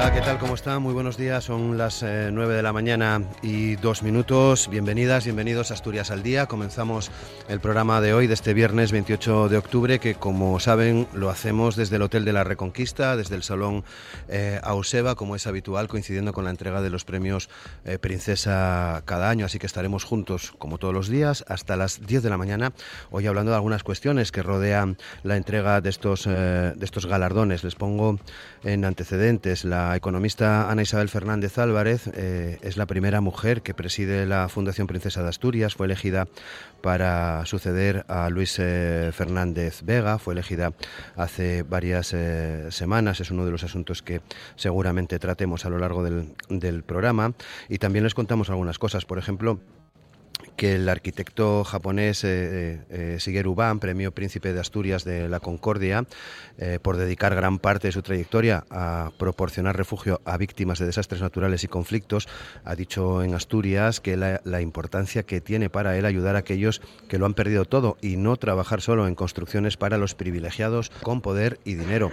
Hola, ¿qué tal? ¿Cómo están? Muy buenos días. Son las eh, 9 de la mañana y dos minutos. Bienvenidas, bienvenidos a Asturias al Día. Comenzamos el programa de hoy, de este viernes 28 de octubre, que como saben lo hacemos desde el Hotel de la Reconquista, desde el Salón eh, Auseba, como es habitual, coincidiendo con la entrega de los premios eh, Princesa cada año. Así que estaremos juntos, como todos los días, hasta las 10 de la mañana, hoy hablando de algunas cuestiones que rodean la entrega de estos, eh, de estos galardones. Les pongo en antecedentes la la economista Ana Isabel Fernández Álvarez eh, es la primera mujer que preside la Fundación Princesa de Asturias. Fue elegida para suceder a Luis eh, Fernández Vega. Fue elegida hace varias eh, semanas. Es uno de los asuntos que seguramente tratemos a lo largo del, del programa. Y también les contamos algunas cosas. Por ejemplo, que el arquitecto japonés eh, eh, Shigeru Ban, premio Príncipe de Asturias de la Concordia, eh, por dedicar gran parte de su trayectoria a proporcionar refugio a víctimas de desastres naturales y conflictos, ha dicho en Asturias que la importancia que tiene para él ayudar a aquellos que lo han perdido todo y no trabajar solo en construcciones para los privilegiados con poder y dinero.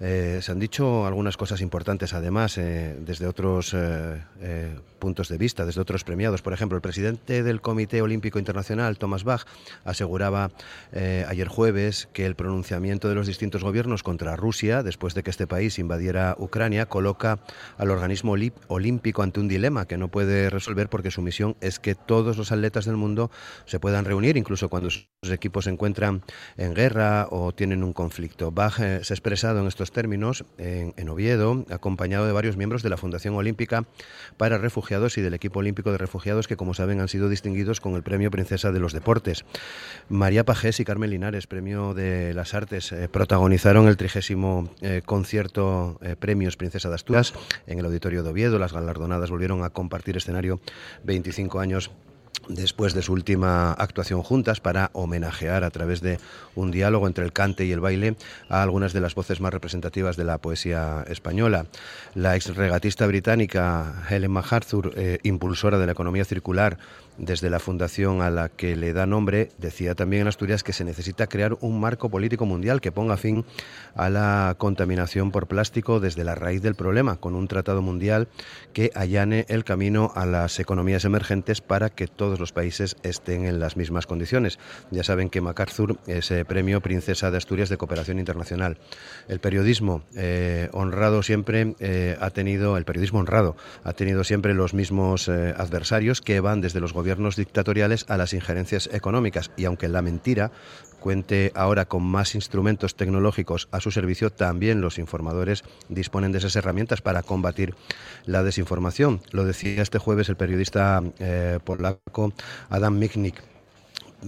Eh, se han dicho algunas cosas importantes, además, eh, desde otros eh, puntos de vista, desde otros premiados. Por ejemplo, el presidente del Comité Olímpico Internacional, Thomas Bach, aseguraba ayer jueves que el pronunciamiento de los distintos gobiernos contra Rusia, después de que este país invadiera Ucrania, coloca al organismo olí- olímpico ante un dilema que no puede resolver porque su misión es que todos los atletas del mundo se puedan reunir, incluso cuando sus equipos se encuentran en guerra o tienen un conflicto. Bach se ha expresado en estos términos en, Oviedo, acompañado de varios miembros de la Fundación Olímpica para Refugiados y del equipo olímpico de refugiados que, como saben, han sido distinguidos con el Premio Princesa de los Deportes. María Pajés y Carmen Linares, Premio de las Artes, eh, protagonizaron el trigésimo eh, concierto eh, Premios Princesa de Asturias en el Auditorio de Oviedo. Las galardonadas volvieron a compartir escenario 25 años después de su última actuación juntas para homenajear a través de un diálogo entre el cante y el baile a algunas de las voces más representativas de la poesía española. La ex regatista británica Helen MacArthur, eh, impulsora de la economía circular desde la fundación a la que le da nombre, decía también en Asturias que se necesita crear un marco político mundial que ponga fin a la contaminación por plástico desde la raíz del problema, con un tratado mundial que allane el camino a las economías emergentes para que todos los países estén en las mismas condiciones. Ya saben que MacArthur es eh, premio Princesa de Asturias de Cooperación Internacional. El periodismo eh, honrado siempre eh, ha tenido, el periodismo honrado ha tenido siempre los mismos adversarios que van desde los gobiernos dictatoriales a las injerencias económicas y aunque la mentira cuente ahora con más instrumentos tecnológicos a su servicio, también los informadores disponen de esas herramientas para combatir la desinformación. Lo decía este jueves el periodista eh, polaco Adam Michnik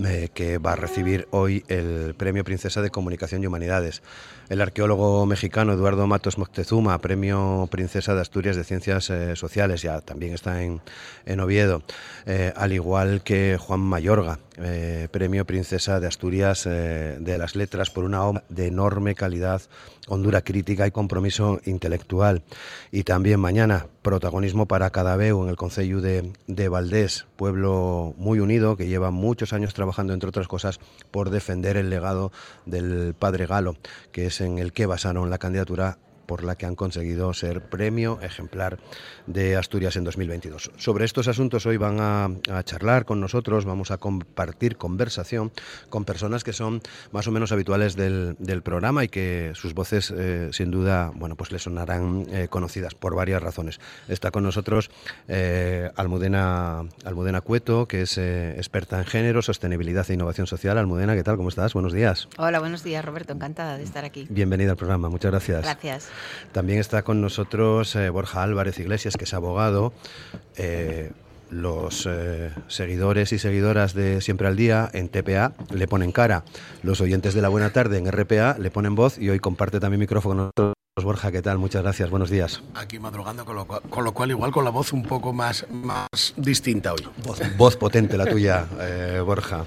eh, que va a recibir hoy el Premio Princesa de Comunicación y Humanidades. El arqueólogo mexicano Eduardo Matos Moctezuma, Premio Princesa de Asturias de Ciencias eh, Sociales, ya también está en, en Oviedo, eh, al igual que Juan Mayorga, eh, Premio Princesa de Asturias de las Letras por una obra de enorme calidad, hondura crítica y compromiso intelectual. Y también mañana, protagonismo para Cadaveu en el Concello de, de Valdés, pueblo muy unido que lleva muchos años trabajando, entre otras cosas, por defender el legado del padre Galo, que es en el que basaron la candidatura por la que han conseguido ser premio ejemplar de Asturias en 2022. Sobre estos asuntos hoy van a, a, charlar con nosotros, vamos a compartir conversación con personas que son más o menos habituales del, del programa y que sus voces eh, sin duda bueno, pues les sonarán eh, conocidas por varias razones. Está con nosotros eh, Almudena, Almudena Cueto, que es experta en género, sostenibilidad e innovación social. Almudena, ¿qué tal? ¿Cómo estás? Buenos días. Hola, buenos días, Roberto. Encantada de estar aquí. Bienvenida al programa. Muchas gracias. Gracias. También está con nosotros eh, Borja Álvarez Iglesias, que es abogado. Eh, los eh, seguidores y seguidoras de Siempre al Día en TPA le ponen cara. Los oyentes de la Buena Tarde en RPA le ponen voz y hoy comparte también micrófono con nosotros. Borja, ¿qué tal? Muchas gracias, buenos días. Aquí madrugando, con lo, cual, con lo cual igual con la voz un poco más, más distinta hoy. Voz, voz potente la tuya, eh, Borja.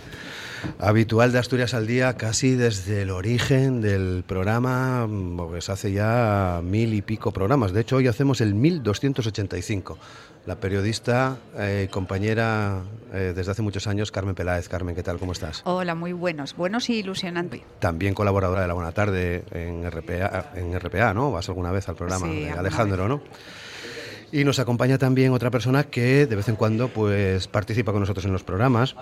Habitual de Asturias al Día casi desde el origen del programa, porque se hace ya mil y pico programas. De hecho, hoy hacemos el 1285. La periodista y eh, compañera eh, desde hace muchos años, Carmen Peláez. Carmen, ¿qué tal? ¿Cómo estás? Hola, muy buenos. Buenos y ilusionantes. También colaboradora de La Buena Tarde en RPA, en RPA ¿no? Vas alguna vez al programa de Alejandro, ¿no? Y nos acompaña también otra persona que de vez en cuando pues participa con nosotros en los programas.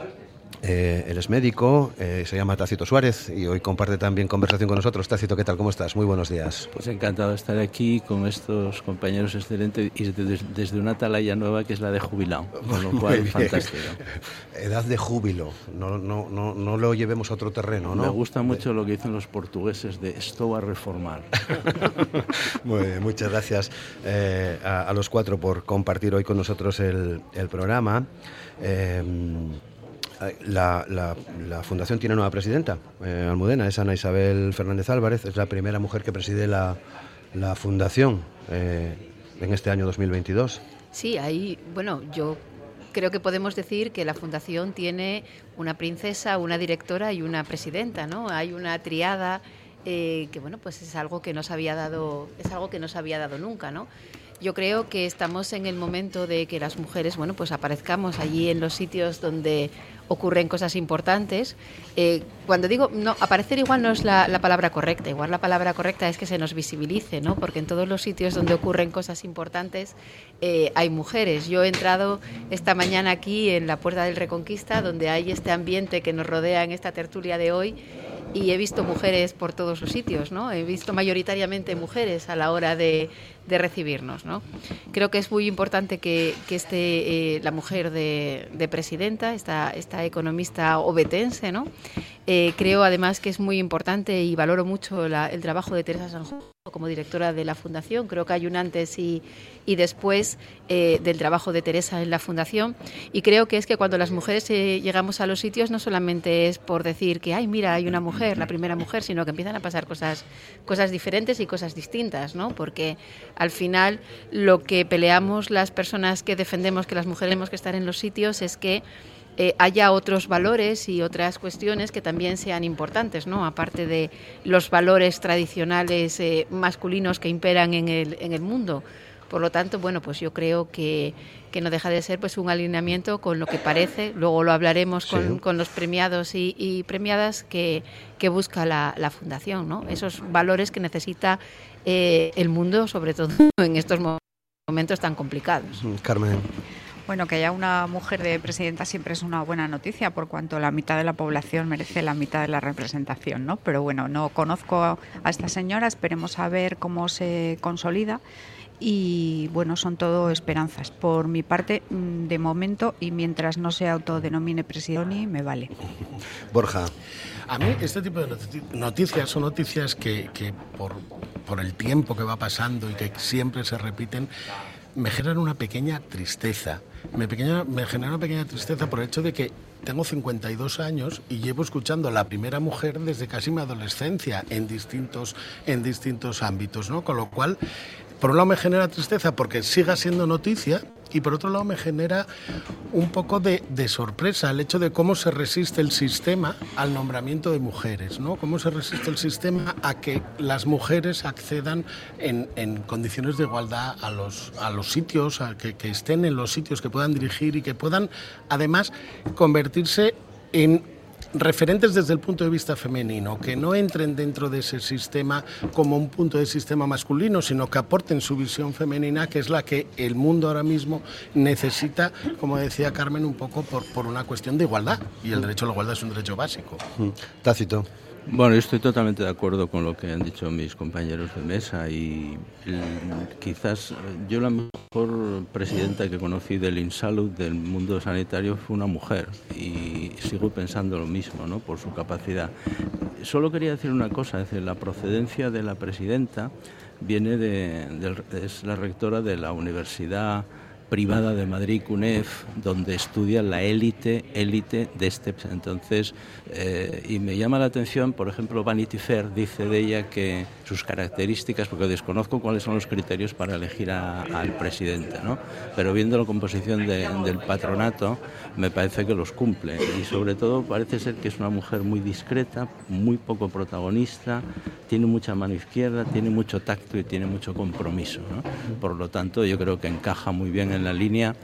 Eh, él es médico, eh, se llama Tácito Suárez y hoy comparte también conversación con nosotros. Tácito, ¿qué tal? ¿Cómo estás? Muy buenos días. Pues encantado de estar aquí con estos compañeros excelentes y desde, una atalaya nueva que es la de jubilado, con lo cual fantástico. Edad de júbilo, no, no, no, no, lo llevemos a otro terreno, ¿no? Me gusta mucho lo que dicen los portugueses de esto a reformar. Muy bien, muchas gracias eh, a, los cuatro por compartir hoy con nosotros el, el programa. La, la, fundación tiene nueva presidenta, eh, Almudena, es Ana Isabel Fernández Álvarez, es la primera mujer que preside la, fundación eh, en este año 2022. Sí, ahí, bueno, yo creo que podemos decir que la fundación tiene una princesa, una directora y una presidenta, ¿no? Hay una triada eh, que, bueno, pues es algo que nos había dado, es algo que nos había dado nunca, ¿no? Yo creo que estamos en el momento de que las mujeres, bueno, pues aparezcamos allí en los sitios donde ocurren cosas importantes. Eh, cuando digo, no, aparecer igual no es la, palabra correcta, igual la palabra correcta es que se nos visibilice, ¿no? Porque en todos los sitios donde ocurren cosas importantes eh, hay mujeres. Yo he entrado esta mañana aquí en la Puerta del Reconquista, donde hay este ambiente que nos rodea en esta tertulia de hoy y he visto mujeres por todos los sitios, ¿no? He visto mayoritariamente mujeres a la hora de, de recibirnos, ¿no? Creo que es muy importante que, que esté eh, la mujer de, de, presidenta, esta, esta economista obetense, ¿no? Eh, creo además que es muy importante y valoro mucho el trabajo de Teresa Sanjo como directora de la Fundación. Creo que hay un antes y, y después eh, del trabajo de Teresa en la Fundación. Y creo que es que cuando las mujeres eh, llegamos a los sitios no solamente es por decir que, ay, mira, hay una mujer, la primera mujer, sino que empiezan a pasar cosas, cosas diferentes y cosas distintas, ¿no? Porque al final lo que peleamos las personas que defendemos que las mujeres tenemos que estar en los sitios es que eh, haya otros valores y otras cuestiones que también sean importantes, ¿no? Aparte de los valores tradicionales eh, masculinos que imperan en el, en el mundo. Por lo tanto, bueno, pues yo creo que, que, no deja de ser pues un alineamiento con lo que parece, luego lo hablaremos con, con los premiados y, premiadas que, que busca la, la, Fundación, ¿no? Esos valores que necesita eh, el mundo, sobre todo en estos momentos tan complicados. Carmen. Bueno, que haya una mujer de presidenta siempre es una buena noticia, por cuanto la mitad de la población merece la mitad de la representación, ¿no? Pero bueno, no conozco a esta señora, esperemos a ver cómo se consolida y bueno, son todo esperanzas. Por mi parte, mm, de momento, y mientras no se autodenomine presidente, me vale. Borja. A mí este tipo de noticias son noticias que, que por, por el tiempo que va pasando y que siempre se repiten, me generan una pequeña tristeza. Me, pequeña, me genera una pequeña tristeza por el hecho de que tengo 52 años y llevo escuchando a la primera mujer desde casi mi adolescencia en distintos, en distintos ámbitos, ¿no? Con lo cual, por un lado me genera tristeza porque siga siendo noticia y por otro lado me genera un poco de, sorpresa el hecho de cómo se resiste el sistema al nombramiento de mujeres, ¿no? Cómo se resiste el sistema a que las mujeres accedan en, condiciones de igualdad a los, a los sitios, a que estén en los sitios que puedan dirigir y que puedan además convertirse en referentes desde el punto de vista femenino, que no entren dentro de ese sistema como un punto de sistema masculino, sino que aporten su visión femenina, que es la que el mundo ahora mismo necesita, como decía Carmen, un poco por, por una cuestión de igualdad. Y el derecho a la igualdad es un derecho básico. Mm. Tácito. Bueno, estoy totalmente de acuerdo con lo que han dicho mis compañeros de mesa y quizás yo la mejor presidenta que conocí del InSalud, del mundo sanitario, fue una mujer y sigo pensando lo mismo, ¿no? Por su capacidad. Solo quería decir una cosa, es decir, la procedencia de la presidenta viene de, es la rectora de la Universidad privada de Madrid, CUNEF, donde estudia la élite, élite de este. Entonces, eh, y me llama la atención, por ejemplo, Vanity Fair dice de ella que sus características, porque desconozco cuáles son los criterios para elegir al presidente, ¿no? pero viendo la composición del patronato, me parece que los cumple. Y sobre todo parece ser que es una mujer muy discreta, muy poco protagonista, tiene mucha mano izquierda, tiene mucho tacto y tiene mucho compromiso. Por lo tanto, yo creo que encaja muy bien en la línea,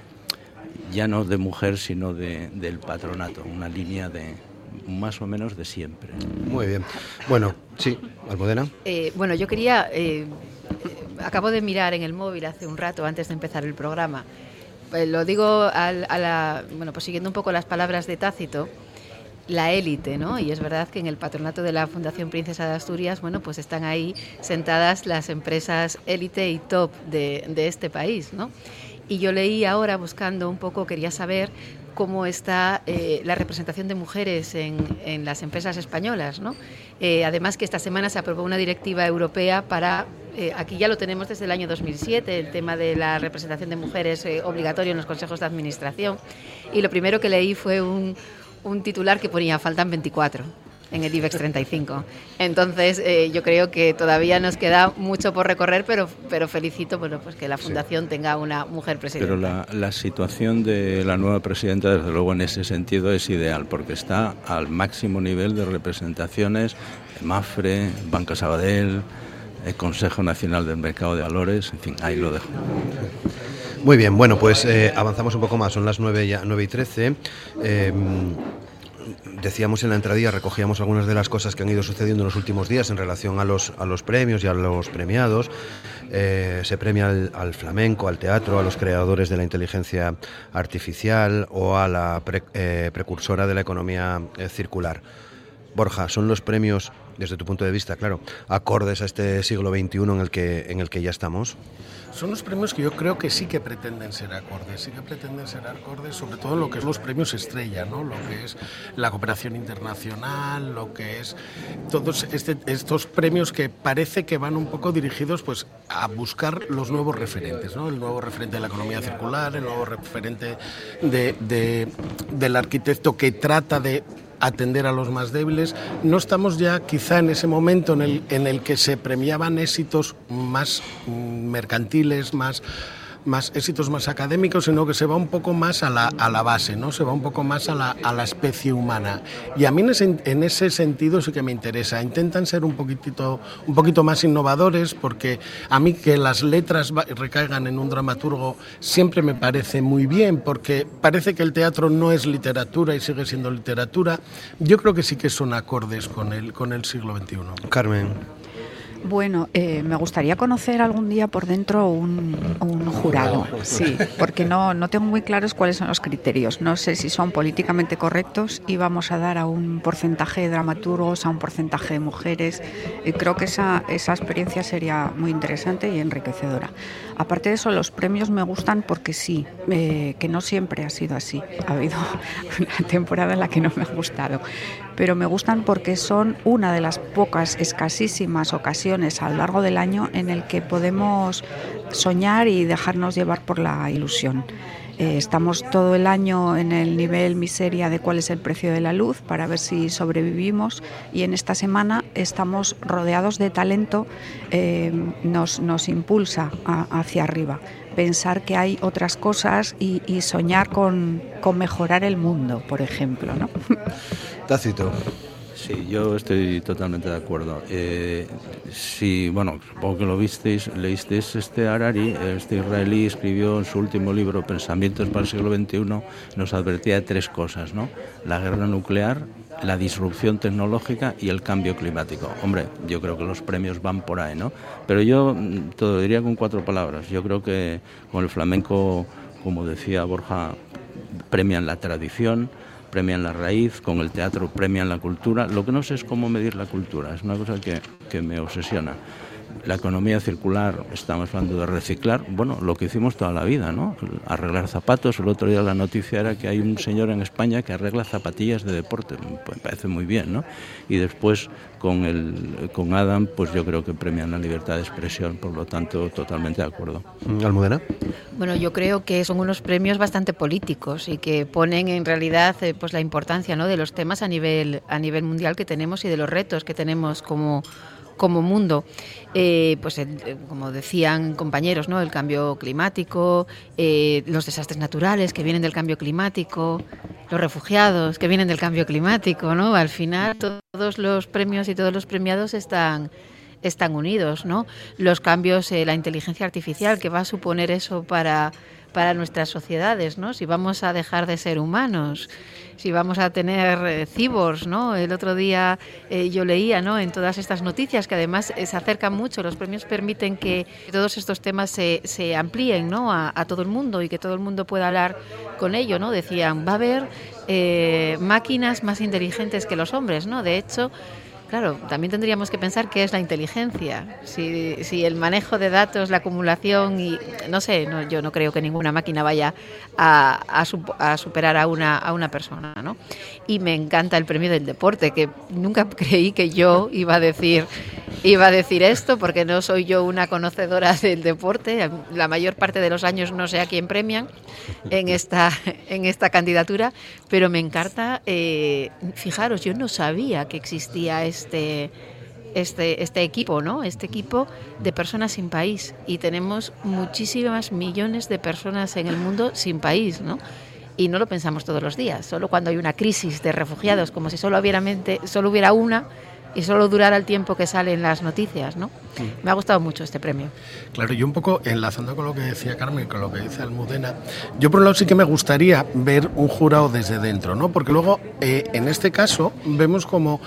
ya no de mujer, sino de, del patronato, una línea de, más o menos de siempre. Muy bien. Bueno, sí, Almudena. Eh, bueno, yo quería, eh, acabo de mirar en el móvil hace un rato antes de empezar el programa. Eh, lo digo a, la, bueno, pues siguiendo un poco las palabras de Tácito, la élite, ¿no? Y es verdad que en el patronato de la Fundación Princesa de Asturias, bueno, pues están ahí sentadas las empresas élite y top de, de este país, ¿no? Y yo leí ahora, buscando un poco, quería saber cómo está eh, la representación de mujeres en, las empresas españolas. ¿no? Eh, además que esta semana se aprobó una directiva europea para, eh, aquí ya lo tenemos desde el año 2007, el tema de la representación de mujeres obligatorio en los consejos de administración. Y lo primero que leí fue un, un titular que ponía, faltan 24 en el IBEX 35. Entonces, eh, yo creo que todavía nos queda mucho por recorrer, pero, pero felicito bueno, pues que la Fundación tenga una mujer presidenta. Pero la, la, situación de la nueva presidenta, desde luego, en ese sentido es ideal, porque está al máximo nivel de representaciones, MAFRE, Banca Sabadell, el Consejo Nacional del Mercado de Valores, en fin, ahí lo dejo. Muy bien, bueno, pues eh, avanzamos un poco más, son las 9, ya, 9 y 13 decíamos en la entradilla, recogíamos algunas de las cosas que han ido sucediendo en los últimos días en relación a los, a los premios y a los premiados. Eh, se premia al, flamenco, al teatro, a los creadores de la inteligencia artificial o a la eh, precursora de la economía eh, circular. Borja, ¿son los premios, desde tu punto de vista, claro, acordes a este siglo XXI en el que, en el que ya estamos? Son los premios que yo creo que sí que pretenden ser acordes, sí que pretenden ser acordes sobre todo en lo que es los premios estrella, ¿no? lo que es la cooperación internacional, lo que es todos este, estos premios que parece que van un poco dirigidos pues, a buscar los nuevos referentes, ¿no? el nuevo referente de la economía circular, el nuevo referente de, del arquitecto que trata de atender a los más débiles. No estamos ya quizá en ese momento en el, en el que se premiaban éxitos más mm, mercantiles, más más éxitos más académicos, sino que se va un poco más a la, a la base, ¿no? se va un poco más a la, a la especie humana. Y a mí en ese, en ese, sentido sí que me interesa. Intentan ser un poquitito, un poquito más innovadores, porque a mí que las letras recaigan en un dramaturgo siempre me parece muy bien, porque parece que el teatro no es literatura y sigue siendo literatura. Yo creo que sí que son acordes con el, con el siglo XXI. Carmen. Bueno, eh, me gustaría conocer algún día por dentro un, jurado, sí, porque no, no tengo muy claros cuáles son los criterios. No sé si son políticamente correctos y vamos a dar a un porcentaje de dramaturgos, a un porcentaje de mujeres. Y creo que esa, esa experiencia sería muy interesante y enriquecedora. Aparte de eso, los premios me gustan porque sí, eh, que no siempre ha sido así. Ha habido una temporada en la que no me ha gustado, pero me gustan porque son una de las pocas, escasísimas ocasiones a lo largo del año en el que podemos soñar y dejarnos llevar por la ilusión. Eh, estamos todo el año en el nivel miseria de cuál es el precio de la luz para ver si sobrevivimos y en esta semana estamos rodeados de talento, eh, nos, nos impulsa hacia arriba. Pensar que hay otras cosas y, soñar con, con, mejorar el mundo, por ejemplo. ¿no? Tácito. Sí, yo estoy totalmente de acuerdo. Eh, sí, bueno, supongo que lo visteis, leísteis este Harari, este israelí escribió en su último libro Pensamientos para el siglo XXI, nos advertía de tres cosas, ¿no? La guerra nuclear, la disrupción tecnológica y el cambio climático. Hombre, yo creo que los premios van por ahí, ¿no? Pero yo mm, te lo diría con cuatro palabras. Yo creo que con el flamenco, como decía Borja, premian la tradición, premian la raíz, con el teatro premian la cultura. Lo que no sé es cómo medir la cultura, es una cosa que, que me obsesiona. La economía circular, estamos hablando de reciclar, bueno, lo que hicimos toda la vida, ¿no? Arreglar zapatos, el otro día la noticia era que hay un señor en España que arregla zapatillas de deporte, pues me parece muy bien, ¿no? Y después con, el, con Adam, pues yo creo que premian la libertad de expresión, por lo tanto, totalmente de acuerdo. Almudena. Bueno, yo creo que son unos premios bastante políticos y que ponen en realidad eh, pues la importancia ¿no? de los temas a nivel, a nivel mundial que tenemos y de los retos que tenemos como como mundo. Eh, pues eh, como decían compañeros, ¿no? el cambio climático, eh, los desastres naturales que vienen del cambio climático, los refugiados que vienen del cambio climático, ¿no? Al final todos los premios y todos los premiados están están unidos, ¿no? Los cambios, la inteligencia artificial que va a suponer eso para para nuestras sociedades, ¿no? Si vamos a dejar de ser humanos, si vamos a tener eh, cibors, ¿no? El otro día eh, yo leía, ¿no? En todas estas noticias que además eh, se acercan mucho, los premios permiten que todos estos temas se, se amplíen, ¿no? A, todo el mundo y que todo el mundo pueda hablar con ello, ¿no? Decían, va a haber máquinas más inteligentes que los hombres, ¿no? De hecho, Claro, también tendríamos que pensar qué es la inteligencia. Si, si el manejo de datos, la acumulación y no sé, no, yo no creo que ninguna máquina vaya a, a, superar a una, a una persona, ¿no? Y me encanta el premio del deporte, que nunca creí que yo iba a decir iba a decir esto porque no soy yo una conocedora del deporte. La mayor parte de los años no sé a quién premian en esta, en esta candidatura, pero me encanta. Eh, fijaros, yo no sabía que existía este, este, este equipo, ¿no? Este equipo de personas sin país. Y tenemos muchísimas millones de personas en el mundo sin país, ¿no? Y no lo pensamos todos los días, solo cuando hay una crisis de refugiados, como si solo hubiera, mente, solo hubiera una y solo durará el tiempo que salen las noticias, ¿no? Me ha gustado mucho este premio. Claro, yo un poco enlazando con lo que decía Carmen, con lo que dice Almudena, yo por un lado sí que me gustaría ver un jurado desde dentro, ¿no? Porque luego, eh, en este caso, vemos como,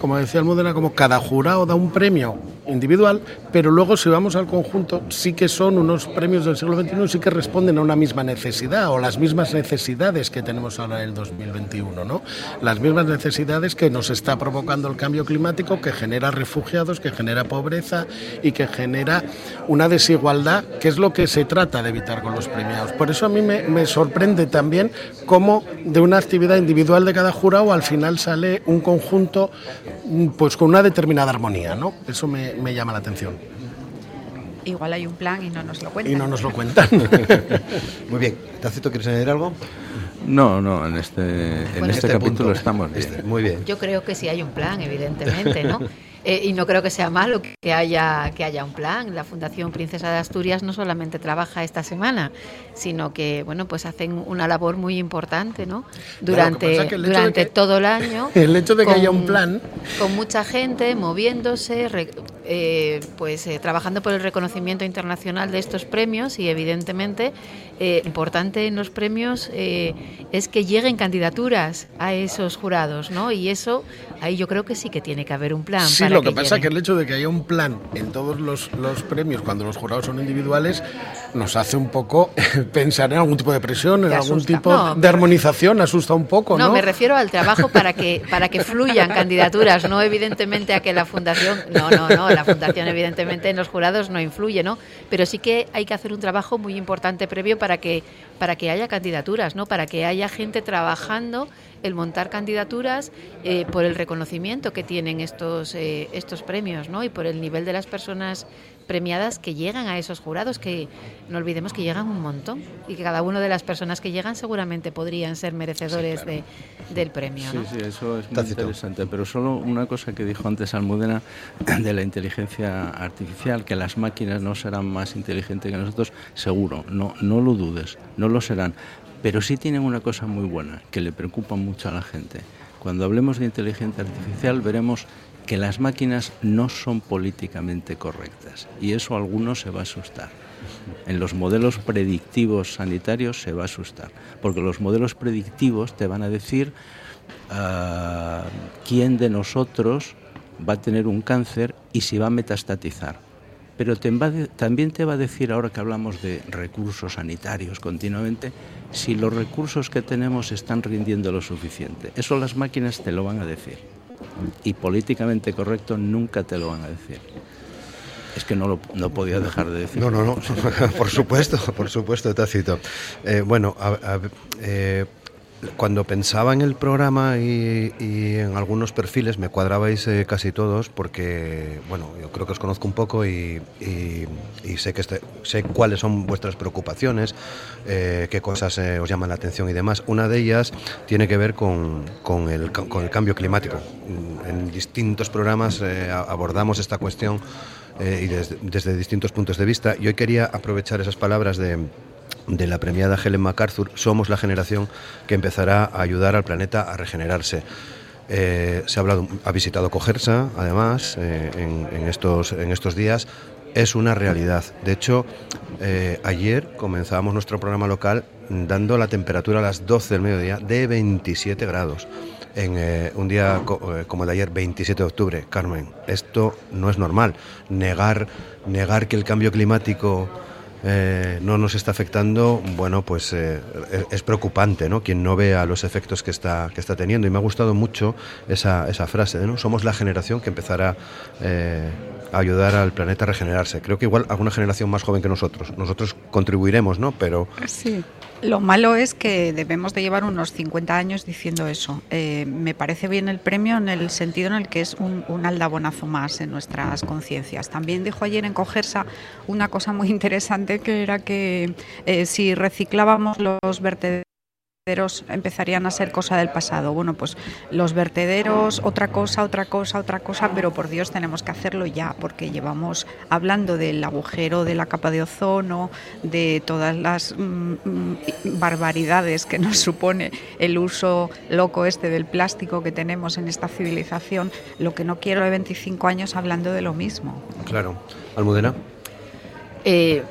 como decía Almudena, como cada jurado da un premio individual, pero luego si vamos al conjunto, sí que son unos premios del siglo XXI, sí que responden a una misma necesidad o las mismas necesidades que tenemos ahora en el 2021, ¿no? Las mismas necesidades que nos está provocando el cambio climático, que genera refugiados, que genera pobreza y que genera una desigualdad, que es lo que se trata de evitar con los premiados. Por eso a mí me, me sorprende también cómo de una actividad individual de cada jurado al final sale un conjunto pues con una determinada armonía, ¿no? Eso me, me, llama la atención. Igual hay un plan y no nos lo cuentan. Y no nos lo cuentan. Muy bien. ¿Tacito quieres añadir algo? No, no, en este, en este, este capítulo estamos bien. Este, muy bien. Yo creo que sí hay un plan, evidentemente, ¿no? Eh, y no creo que sea malo que haya, que haya un plan. La Fundación Princesa de Asturias no solamente trabaja esta semana, sino que bueno, pues hacen una labor muy importante ¿no? durante, durante todo el año. El hecho de que haya un plan. Con mucha gente moviéndose, eh, pues eh, trabajando por el reconocimiento internacional de estos premios y evidentemente importante en los premios es que lleguen candidaturas a esos jurados, ¿no? Y eso ahí yo creo que sí que tiene que haber un plan. Sí, lo que, pasa es que el hecho de que haya un plan en todos los, los premios cuando los jurados son individuales nos hace un poco pensar en algún tipo de presión, en algún tipo de armonización, asusta un poco, ¿no? No, me refiero al trabajo para que para que fluyan candidaturas, no evidentemente a que la fundación, no, no, no, la Fundación evidentemente en los jurados no influye, ¿no? Pero sí que hay que hacer un trabajo muy importante previo para que, para que haya candidaturas, ¿no? Para que haya gente trabajando el montar candidaturas eh, por el reconocimiento que tienen estos, eh, estos premios, ¿no? Y por el nivel de las personas premiadas que llegan a esos jurados, que no olvidemos que llegan un montón y que cada una de las personas que llegan seguramente podrían ser merecedores de, del premio. Sí, sí, eso es muy interesante. Pero solo una cosa que dijo antes Almudena de la inteligencia artificial, que las máquinas no serán más inteligentes que nosotros, seguro, no, no lo dudes, no lo serán. Pero sí tienen una cosa muy buena, que le preocupa mucho a la gente. Cuando hablemos de inteligencia artificial veremos que las máquinas no son políticamente correctas y eso a algunos se va a asustar. En los modelos predictivos sanitarios se va a asustar, porque los modelos predictivos te van a decir ah, quién de nosotros va a tener un cáncer y si va a metastatizar. Pero también te va a decir, ahora que hablamos de recursos sanitarios continuamente, si los recursos que tenemos están rindiendo lo suficiente. Eso las máquinas te lo van a decir y políticamente correcto nunca te lo van a decir. Es que no lo no podía dejar de decir. No, no, no, por supuesto, por supuesto, Tácito. Eh, bueno, a, a, eh, cuando pensaba en el programa y, en algunos perfiles me cuadrabais eh, casi todos porque, bueno, yo creo que os conozco un poco y, sé, que este, sé cuáles son vuestras preocupaciones, eh, qué cosas eh, os llaman la atención y demás. Una de ellas tiene que ver con, con, el, con el, cambio climático. En distintos programas abordamos esta cuestión y desde, desde distintos puntos de vista y hoy quería aprovechar esas palabras de de la premiada Helen MacArthur, somos la generación que empezará a ayudar al planeta a regenerarse. Eh, se ha hablado, ha visitado Cogersa, además, eh, en, estos, en estos días. Es una realidad. De hecho, eh, ayer comenzábamos nuestro programa local dando la temperatura a las 12 del mediodía de 27 grados. En un día co como el de ayer, 27 de octubre, Carmen, esto no es normal. Negar, negar que el cambio climático eh, no nos está afectando, bueno, pues eh, es preocupante, ¿no? Quien no vea los efectos que está, que está teniendo. Y me ha gustado mucho esa, esa frase, ¿no? Somos la generación que empezará eh, ayudar al planeta a regenerarse. Creo que igual alguna generación más joven que nosotros. Nosotros contribuiremos, ¿no? Pero... Lo malo es que debemos de llevar unos 50 años diciendo eso. Eh, me parece bien el premio en el sentido en el que es un, un aldabonazo más en nuestras conciencias. También dijo ayer en Cogersa una cosa muy interesante que era que eh, si reciclábamos los vertederos empezarían a ser cosa del pasado. Bueno, pues los vertederos, otra cosa, otra cosa, otra cosa, pero por Dios tenemos que hacerlo ya, porque llevamos hablando del agujero de la capa de ozono, de todas las mm, barbaridades que nos supone el uso loco este del plástico que tenemos en esta civilización. Lo que no quiero de 25 años hablando de lo mismo. Claro. Almudena. Eh,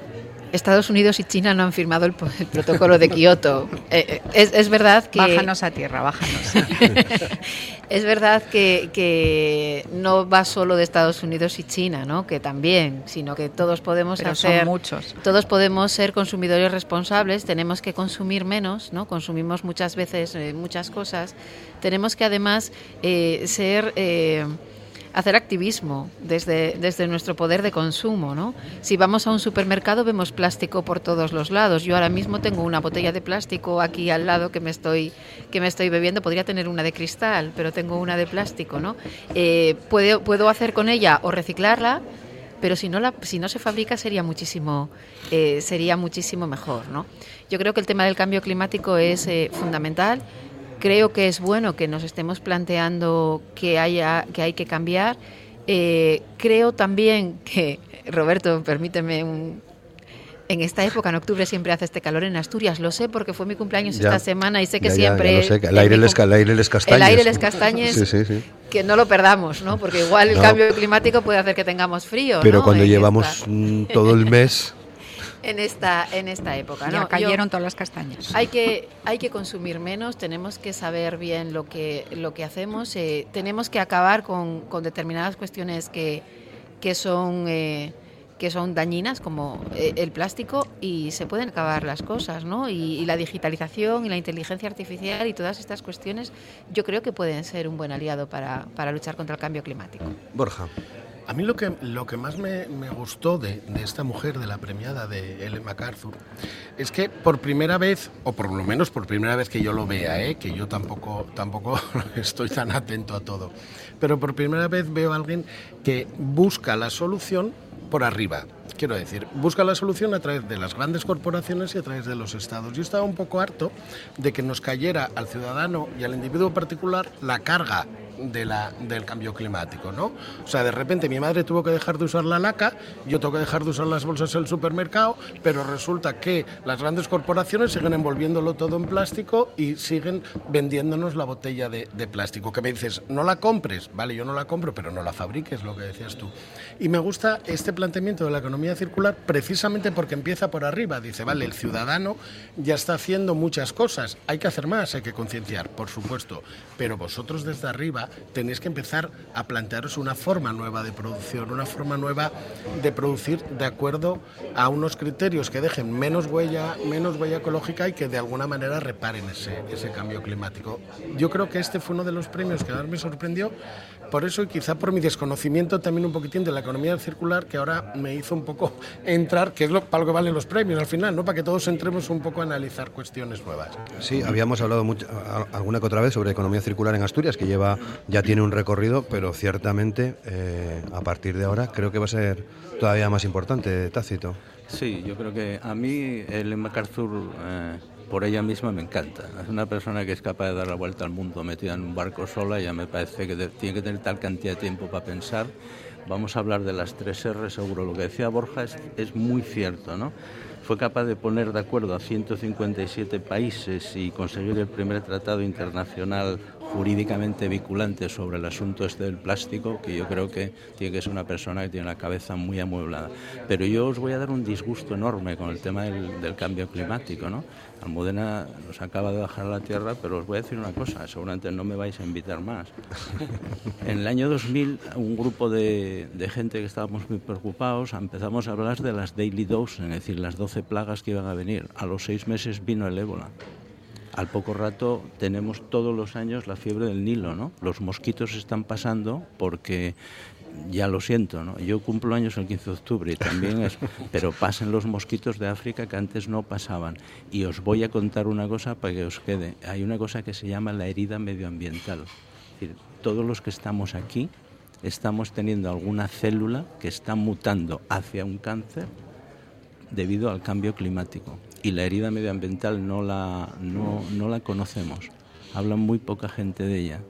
Estados Unidos y China no han firmado el, el protocolo de Kioto. Eh, es, es, verdad que... Bájanos a tierra, bájanos. es verdad que, que, no va solo de Estados Unidos y China, ¿no? que también, sino que todos podemos Pero hacer... Son muchos. Todos podemos ser consumidores responsables, tenemos que consumir menos, ¿no? consumimos muchas veces eh, muchas cosas. Tenemos que además eh, ser hacer activismo desde, desde nuestro poder de consumo. ¿no? Si vamos a un supermercado vemos plástico por todos los lados. Yo ahora mismo tengo una botella de plástico aquí al lado que me estoy, que me estoy bebiendo. Podría tener una de cristal, pero tengo una de plástico. ¿no? Eh, puedo, puedo hacer con ella o reciclarla, pero si no, la, si no se fabrica sería muchísimo, eh, sería muchísimo mejor. ¿no? Yo creo que el tema del cambio climático es eh, fundamental creo que es bueno que nos estemos planteando que, haya, que hay que cambiar. Eh, creo también que, Roberto, permíteme un, en esta época, en octubre, siempre hace este calor en Asturias. Lo sé porque fue mi cumpleaños ya, esta semana y sé que ya, siempre. Ya, sé, que el, aire les, el aire les castañes. El aire les castañes. sí, sí, sí. Que no lo perdamos, ¿no? Porque igual el no. cambio climático puede hacer que tengamos frío. Pero ¿no? cuando en llevamos esta... todo el mes. En esta en esta época. Ya ¿no? cayeron Yo, todas las castañas. Hay que hay que consumir menos. Tenemos que saber bien lo que lo que hacemos. Eh, tenemos que acabar con, con, determinadas cuestiones que que son eh, que son dañinas como eh, el plástico y se pueden acabar las cosas, ¿no? Y, y, la digitalización y la inteligencia artificial y todas estas cuestiones yo creo que pueden ser un buen aliado para, para luchar contra el cambio climático. Borja. A mí lo que, lo que más me, me gustó de, de, esta mujer, de la premiada de Ellen MacArthur, es que por primera vez, o por lo menos por primera vez que yo lo vea, ¿eh? que yo tampoco, tampoco estoy tan atento a todo, pero por primera vez veo a alguien que busca la solución por arriba. Quiero decir, busca la solución a través de las grandes corporaciones y a través de los estados. Yo estaba un poco harto de que nos cayera al ciudadano y al individuo particular la carga de la, del cambio climático, ¿no? O sea, de repente mi madre tuvo que dejar de usar la laca, yo tengo que dejar de usar las bolsas del supermercado, pero resulta que las grandes corporaciones siguen envolviéndolo todo en plástico y siguen vendiéndonos la botella de, de, plástico. Que me dices, no la compres, vale, yo no la compro, pero no la fabriques, lo que decías tú. Y me gusta este planteamiento de la economía circular precisamente porque empieza por arriba. Dice, vale, el ciudadano ya está haciendo muchas cosas, hay que hacer más, hay que concienciar, por supuesto, pero vosotros desde arriba tenéis que empezar a plantearos una forma nueva de producción, una forma nueva de producir de acuerdo a unos criterios que dejen menos huella, menos huella ecológica y que de alguna manera reparen ese, ese cambio climático. Yo creo que este fue uno de los premios que más me sorprendió por eso y quizá por mi desconocimiento también un poquitín de la economía circular que ahora me hizo un poco entrar, que es lo, para lo que valen los premios al final, ¿no? para que todos entremos un poco a analizar cuestiones nuevas. Sí, habíamos hablado mucho, alguna que otra vez sobre economía circular en Asturias, que lleva ya tiene un recorrido, pero ciertamente eh, a partir de ahora creo que va a ser todavía más importante, Tácito. Sí, yo creo que a mí el MacArthur... Eh, por ella misma me encanta. Es una persona que es capaz de dar la vuelta al mundo metida en un barco sola, ya me parece que tiene que tener tal cantidad de tiempo para pensar. Vamos a hablar de las tres R, seguro. Lo que decía Borja es, es muy cierto, ¿no? Fue capaz de poner de acuerdo a 157 países y conseguir el primer tratado internacional jurídicamente vinculante sobre el asunto este del plástico, que yo creo que tiene que ser una persona que tiene la cabeza muy amueblada. Pero yo os voy a dar un disgusto enorme con el tema del, del cambio climático, ¿no? Almudena nos acaba de bajar a la tierra, pero os voy a decir una cosa, seguramente no me vais a invitar más. En el año 2000, un grupo de, de gente que estábamos muy preocupados, empezamos a hablar de las daily dose, es decir, las 12 plagas que iban a venir. A los seis meses vino el ébola. Al poco rato tenemos todos los años la fiebre del Nilo, ¿no? Los mosquitos están pasando porque ya lo siento, ¿no? Yo cumplo años el 15 de octubre y también es, pero pasan los mosquitos de África que antes no pasaban. Y os voy a contar una cosa para que os quede. Hay una cosa que se llama la herida medioambiental. Es decir, todos los que estamos aquí estamos teniendo alguna célula que está mutando hacia un cáncer debido al cambio climático. Y la herida medioambiental no la, no, no la conocemos. Habla muy poca gente de ella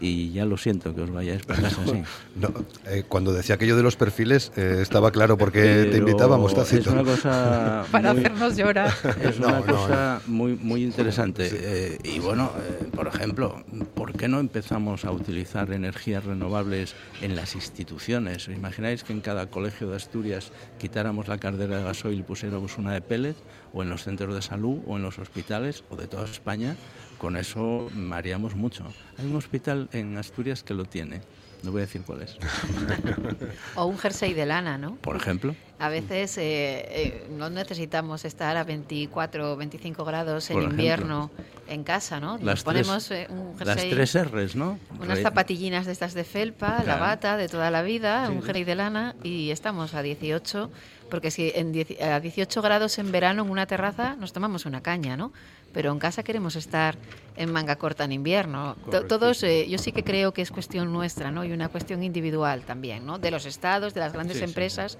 y ya lo siento que os vayáis para casa así. No, eh, cuando decía aquello de los perfiles, eh, estaba claro por qué te invitábamos, Tácito. Es una cosa. Para muy- hacernos llorar. Es No, una no, cosa muy, muy interesante. Eh, y bueno, eh, por ejemplo, ¿por qué no empezamos a utilizar energías renovables en las instituciones? ¿Os imagináis que en cada colegio de Asturias quitáramos la caldera de gasoil y pusiéramos una de pellet? ¿O en los centros de salud? ¿O en los hospitales? ¿O de toda España? Con eso haríamos mucho. Hay un hospital en Asturias que lo tiene. No voy a decir cuál es. O un jersey de lana, ¿no? Por ejemplo. A veces eh, eh, no necesitamos estar a 24 o 25 grados en Por ejemplo. invierno en casa, ¿no? Nos Las ponemos tres, eh, un las jersey, tres R's, ¿no? unas zapatillinas de estas de felpa, la bata de toda la vida, Sí, un jersey de lana y estamos a 18, porque si en a 18 grados en verano en una terraza nos tomamos una caña, ¿no? Pero en casa queremos estar en manga corta en invierno. Correcto. Todos, eh, yo sí que creo que es cuestión nuestra, ¿no? Y una cuestión individual también, ¿no? De los estados, de las grandes Sí, sí. empresas,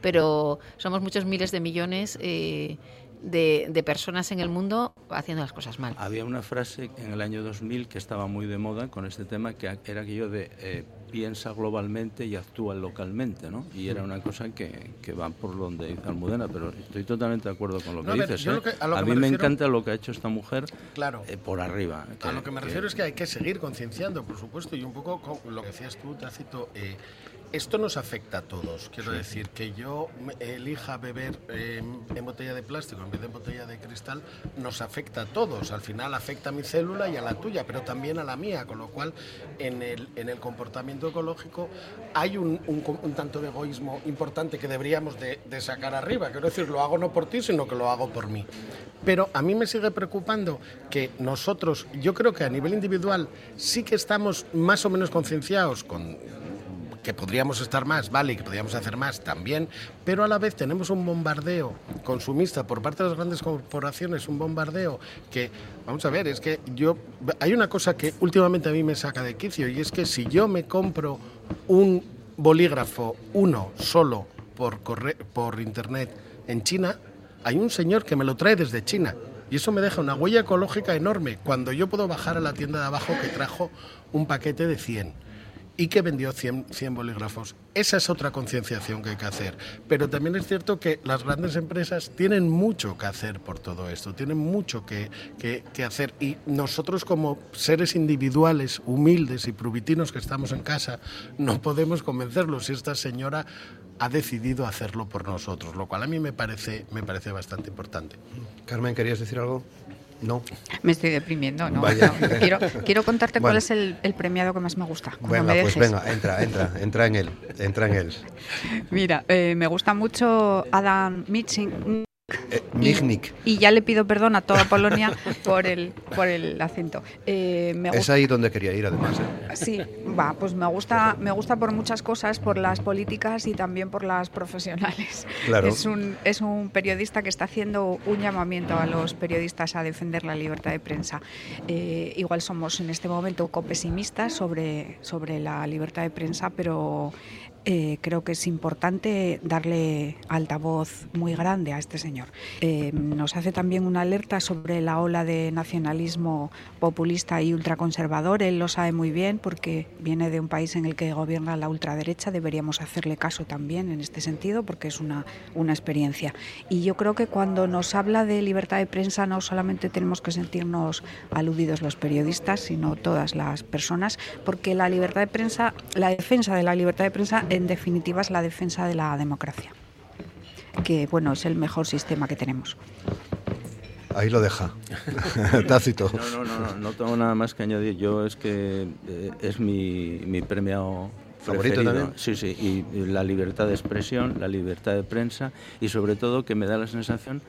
pero somos muchos miles de millones eh, de, de personas en el mundo haciendo las cosas mal. Había una frase en el año 2000 que estaba muy de moda con este tema, que era aquello de eh, piensa globalmente y actúa localmente, ¿no? Y era una cosa que, que va por donde dice Almudena, pero estoy totalmente de acuerdo con lo que No, a ver, dices. ¿eh? lo que- a lo que mí me encanta lo que ha hecho esta mujer Claro. eh, por arriba. A lo que me refiero es que hay que seguir concienciando, por supuesto, y un poco con lo que decías tú, Tacito, eh, esto nos afecta a todos. Quiero decir, que yo elija beber eh, en botella de plástico en vez de en botella de cristal, nos afecta a todos. Al final afecta a mi célula y a la tuya, pero también a la mía, con lo cual en el, en el comportamiento ecológico hay un, un tanto de egoísmo importante que deberíamos de, de sacar arriba. Quiero decir, lo hago no por ti, sino que lo hago por mí. Pero a mí me sigue preocupando que nosotros, yo creo que a nivel individual sí que estamos más o menos concienciados con que podríamos estar más, vale, y que podríamos hacer más también, pero a la vez tenemos un bombardeo consumista por parte de las grandes corporaciones, un bombardeo que, vamos a ver, es que yo, hay una cosa que últimamente a mí me saca de quicio y es que si yo me compro un bolígrafo, uno solo, por, corre- por internet en China, hay un señor que me lo trae desde China. Y eso me deja una huella ecológica enorme cuando yo puedo bajar a la tienda de abajo que trajo un paquete de 100 y que vendió 100, 100 bolígrafos. Esa es otra concienciación que hay que hacer. Pero también es cierto que las grandes empresas tienen mucho que hacer por todo esto, tienen mucho que, que- hacer. Y nosotros como seres individuales, humildes y prubitinos que estamos en casa, no podemos convencerlos si esta señora ha decidido hacerlo por nosotros, lo cual a mí me parece, me parece bastante importante. Carmen, ¿querías decir algo? No. Me estoy deprimiendo, ¿no? quiero, quiero, contarte cuál es el, premiado que más me gusta. Venga, pues venga, entra, entra, entra en él, entra en él. Mira, eh, me gusta mucho Adam Mitching, eh, y, ya le pido perdón a toda Polonia por el, por el acento. Eh, es ahí donde quería ir, además. ¿eh? Sí, va, pues me gusta, me gusta por muchas cosas, por las políticas y también por las profesionales. Claro. Es, un, es un periodista que está haciendo un llamamiento a los periodistas a defender la libertad de prensa. igual somos en este momento un poco pesimistas sobre, sobre la libertad de prensa, pero eh, creo que es importante darle altavoz muy grande a este señor. Eh, nos hace también una alerta sobre la ola de nacionalismo populista y ultraconservador. Él lo sabe muy bien porque viene de un país en el que gobierna la ultraderecha. Deberíamos hacerle caso también en este sentido porque es una, una experiencia. Y yo creo que cuando nos habla de libertad de prensa no solamente tenemos que sentirnos aludidos los periodistas, sino todas las personas, porque la libertad de prensa, la defensa de la libertad de prensa en definitiva es la defensa de la democracia, que bueno, es el mejor sistema que tenemos. Ahí lo deja. Tácito. No, no, no, no, tengo nada más que añadir. Yo es que eh, es mi, mi premio favorito también. Sí, sí, y la libertad de expresión, la libertad de prensa y sobre todo que me da la sensación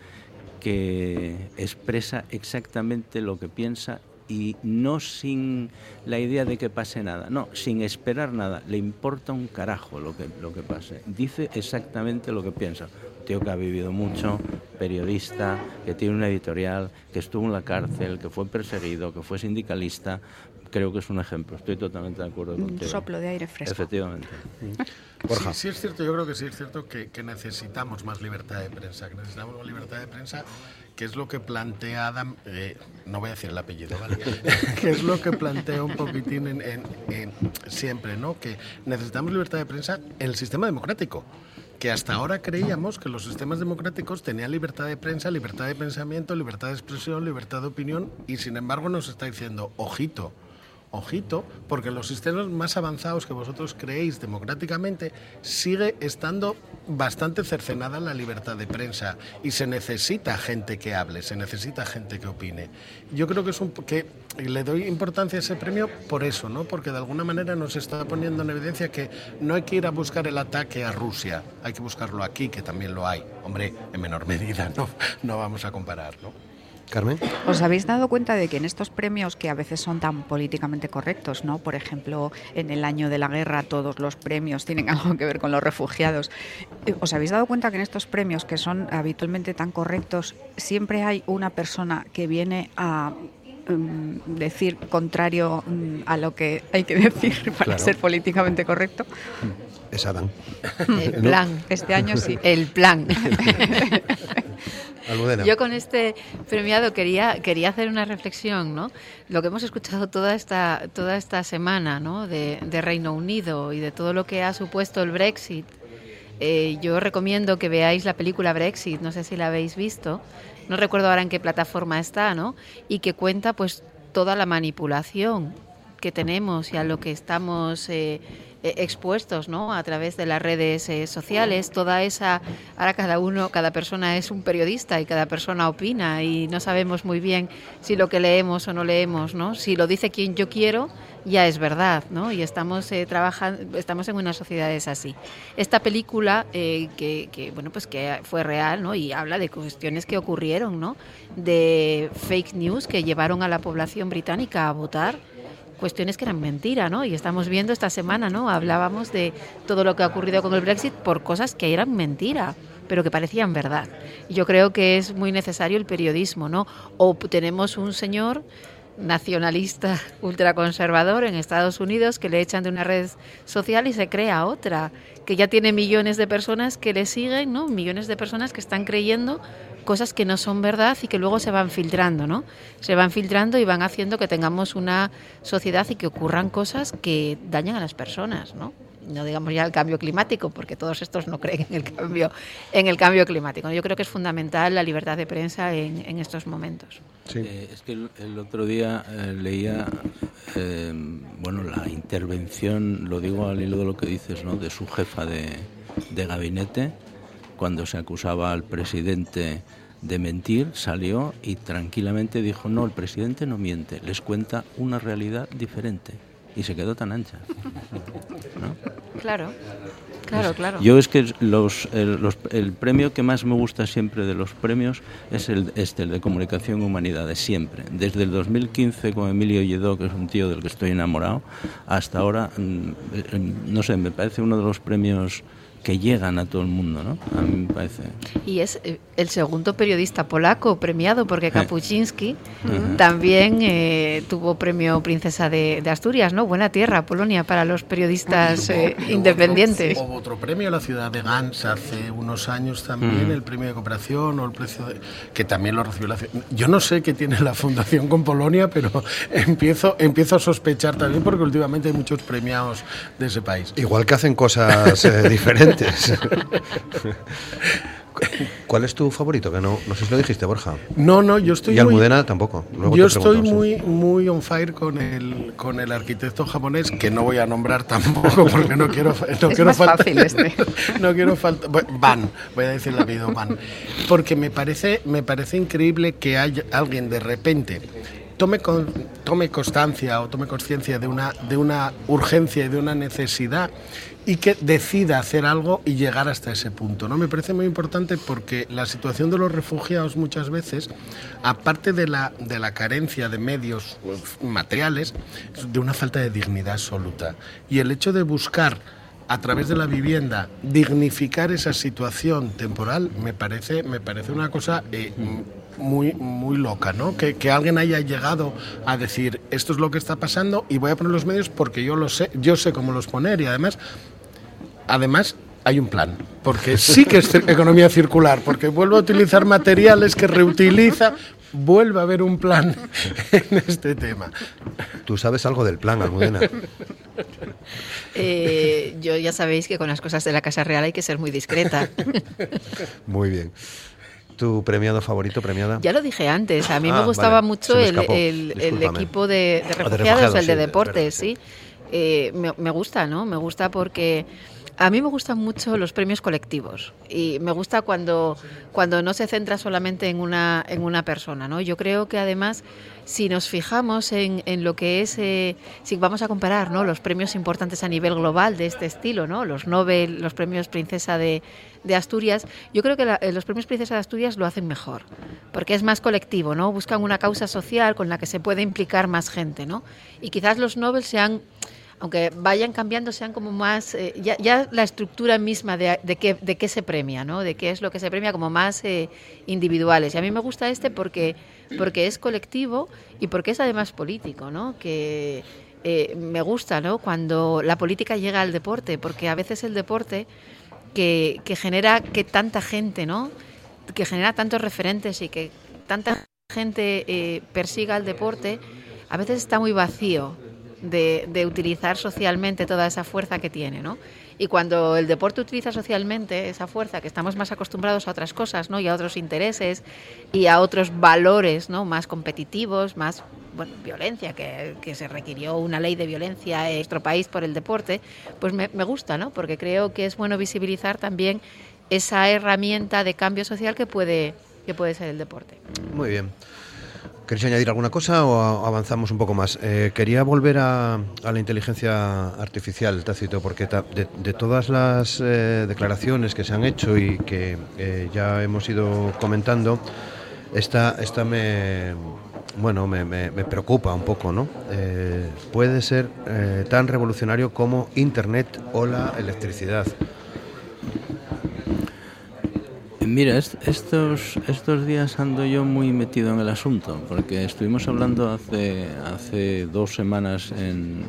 que expresa exactamente lo que piensa y no sin la idea de que pase nada, no, sin esperar nada, le importa un carajo lo que, lo que pase, dice exactamente lo que piensa. Un tío que ha vivido mucho, periodista, que tiene una editorial, que estuvo en la cárcel, que fue perseguido, que fue sindicalista, creo que es un ejemplo. Estoy totalmente de acuerdo contigo. Un soplo de aire fresco. Efectivamente. Sí, sí, es cierto, yo creo que sí es cierto que, que, necesitamos más libertad de prensa, que necesitamos más libertad de prensa ¿Qué es lo que plantea Adam, eh, no voy a decir el apellido, ¿vale? ¿Qué es lo que plantea un poquitín en, siempre, ¿no? Que necesitamos libertad de prensa en el sistema democrático que hasta ahora creíamos que los sistemas democráticos tenían libertad de prensa, libertad de pensamiento, libertad de expresión, libertad de opinión, y sin embargo nos está diciendo, ojito, ojito, porque los sistemas más avanzados que vosotros creéis democráticamente sigue estando bastante cercenada la libertad de prensa y se necesita gente que hable, se necesita gente que opine. Yo creo que es un que le doy importancia a ese premio por eso, ¿no? Porque de alguna manera nos está poniendo en evidencia que no hay que ir a buscar el ataque a Rusia, hay que buscarlo aquí, que también lo hay. Hombre, en menor medida, no, no vamos a comparar, ¿no? Carmen. ¿Os habéis dado cuenta de que en estos premios que a veces son tan políticamente correctos, ¿no? Por ejemplo, en el año de la guerra todos los premios tienen algo que ver con los refugiados. Eh, ¿Os habéis dado cuenta que en estos premios que son habitualmente tan correctos siempre hay una persona que viene a mm, decir contrario mm, a lo que hay que decir para ser políticamente correcto? Es Adán. El plan. Este año sí. El plan. Yo con este premiado quería, quería hacer una reflexión, ¿no? Lo que hemos escuchado toda esta, toda esta semana, ¿no? De, Reino Unido y de todo lo que ha supuesto el Brexit. Eh, yo recomiendo que veáis la película Brexit, no sé si la habéis visto, no recuerdo ahora en qué plataforma está, ¿no? Y que cuenta pues toda la manipulación que tenemos y a lo que estamos eh, expuestos ¿no? a través de las redes eh, sociales, toda esa, ahora cada uno, cada persona es un periodista y cada persona opina y no sabemos muy bien si lo que leemos o no leemos, ¿no? si lo dice quien yo quiero, ya es verdad, ¿no? Y estamos eh, estamos en unas sociedades así. Esta película que, que, bueno, pues que fue real, ¿no? Y habla de cuestiones que ocurrieron, ¿no? De fake news que llevaron a la población británica a votar cuestiones que eran mentira, ¿no? Y estamos viendo esta semana, ¿no? Hablábamos de todo lo que ha ocurrido con el Brexit por cosas que eran mentira pero que parecían verdad. Yo creo que es muy necesario el periodismo, ¿no? O tenemos un señor nacionalista ultraconservador en Estados Unidos que le echan de una red social y se crea otra, que ya tiene millones de personas que le siguen, ¿no? Millones de personas que están creyendo cosas que no son verdad y que luego se van filtrando, ¿no? Se van filtrando y van haciendo que tengamos una sociedad y que ocurran cosas que dañan a las personas, ¿no? No digamos ya el cambio climático, porque todos estos no creen en el cambio, en el cambio climático. Yo creo que es fundamental la libertad de prensa en, estos momentos. Sí. Eh, es que el, otro día eh, leía eh, bueno la intervención, lo digo al hilo de lo que dices, ¿no? de su jefa de, de gabinete, cuando se acusaba al presidente de mentir, salió y tranquilamente dijo, no, el presidente no miente, les cuenta una realidad diferente. Y se quedó tan ancha. Claro. Claro, claro. Yo es que los, el, premio que más me gusta siempre de los premios es el, este, el de Comunicación Humanidades, siempre. Desde el 2015 con Emilio Lledó, que es un tío del que estoy enamorado, hasta ahora, mm, eh, no sé, me parece uno de los premios que llegan a todo el mundo, ¿no? A mí me parece. Y es eh, el segundo periodista polaco premiado, porque Kapuczynski también eh, tuvo premio Princesa de, Asturias, ¿no? Buena tierra, Polonia, para los periodistas eh, independientes. Hubo otro premio a la ciudad de Gans hace unos años también, el premio de cooperación o el precio de, que también lo recibió la ciudad. Yo no sé qué tiene la fundación con Polonia, pero empiezo, empiezo a sospechar también porque últimamente hay muchos premiados de ese país. Igual que hacen cosas diferentes ¿Cuál es tu favorito? Que no, no sé si lo dijiste, Borja. No, no, yo estoy. Y Almudena tampoco. yo estoy muy, muy on fire con el, con el arquitecto japonés, que no voy a nombrar tampoco porque no quiero, no quiero faltar. Este. no quiero faltar. Van, voy a decir el apellido Van. Porque me parece, me parece increíble que haya alguien de repente tome, tome constancia o tome conciencia de una, de una urgencia y de una necesidad y que decida hacer algo y llegar hasta ese punto. ¿no? Me parece muy importante porque la situación de los refugiados muchas veces, aparte de la, de la carencia de medios materiales, es de una falta de dignidad absoluta. Y el hecho de buscar a través de la vivienda dignificar esa situación temporal me parece, me parece una cosa eh, muy, muy loca, ¿no? Que, que, alguien haya llegado a decir esto es lo que está pasando y voy a poner los medios porque yo lo sé, yo sé cómo los poner y además además hay un plan, porque sí que es economía circular, porque vuelve a utilizar materiales que reutiliza, vuelve a haber un plan en este tema. ¿Tú sabes algo del plan, Almudena? Eh, yo ya sabéis que con las cosas de la Casa Real hay que ser muy discreta. Muy bien. ¿Tu premiado favorito, premiada? Ya lo dije antes, a mí me ah, gustaba mucho el, equipo de, ah, refugiados, el de deportes, sí. Eh, me, me, gusta, ¿no? Me gusta porque a mí me gustan mucho los premios colectivos y me gusta cuando, cuando no se centra solamente en una, en una persona. ¿no? Yo creo que además, si nos fijamos en, en lo que es, eh, si vamos a comparar ¿no? los premios importantes a nivel global de este estilo, ¿no? los Nobel, los premios Princesa de, Asturias, yo creo que eh, los premios Princesa de Asturias lo hacen mejor, porque es más colectivo, ¿no? buscan una causa social con la que se puede implicar más gente. ¿no? Y quizás los Nobel sean aunque vayan cambiando, sean como más, eh, ya, la estructura misma de, de, qué, de qué se premia, ¿no? De qué es lo que se premia como más eh, individuales. Y a mí me gusta este porque, porque es colectivo y porque es además político, ¿no? Que eh, me gusta, ¿no? Cuando la política llega al deporte, porque a veces el deporte que, que genera que tanta gente, ¿no? Que genera tantos referentes y que tanta gente persiga el deporte, a veces está muy vacío de, utilizar socialmente toda esa fuerza que tiene, ¿no? Y cuando el deporte utiliza socialmente esa fuerza, que estamos más acostumbrados a otras cosas, ¿no? Y a otros intereses y a otros valores, ¿no? Más competitivos, más bueno, violencia, que, se requirió una ley de violencia en nuestro país por el deporte, pues me, me gusta, ¿no? Porque creo que es bueno visibilizar también esa herramienta de cambio social que puede, que puede ser el deporte. Muy bien. ¿Queréis añadir alguna cosa o avanzamos un poco más? Eh, quería volver a, la inteligencia artificial, Tácito, porque de, todas las eh, declaraciones que se han hecho y que eh, ya hemos ido comentando, esta, esta me, bueno, me, me, preocupa un poco, ¿no? puede ser tan revolucionario como Internet o la electricidad. Mira, estos, estos días ando yo muy metido en el asunto, porque estuvimos hablando hace, hace dos semanas en,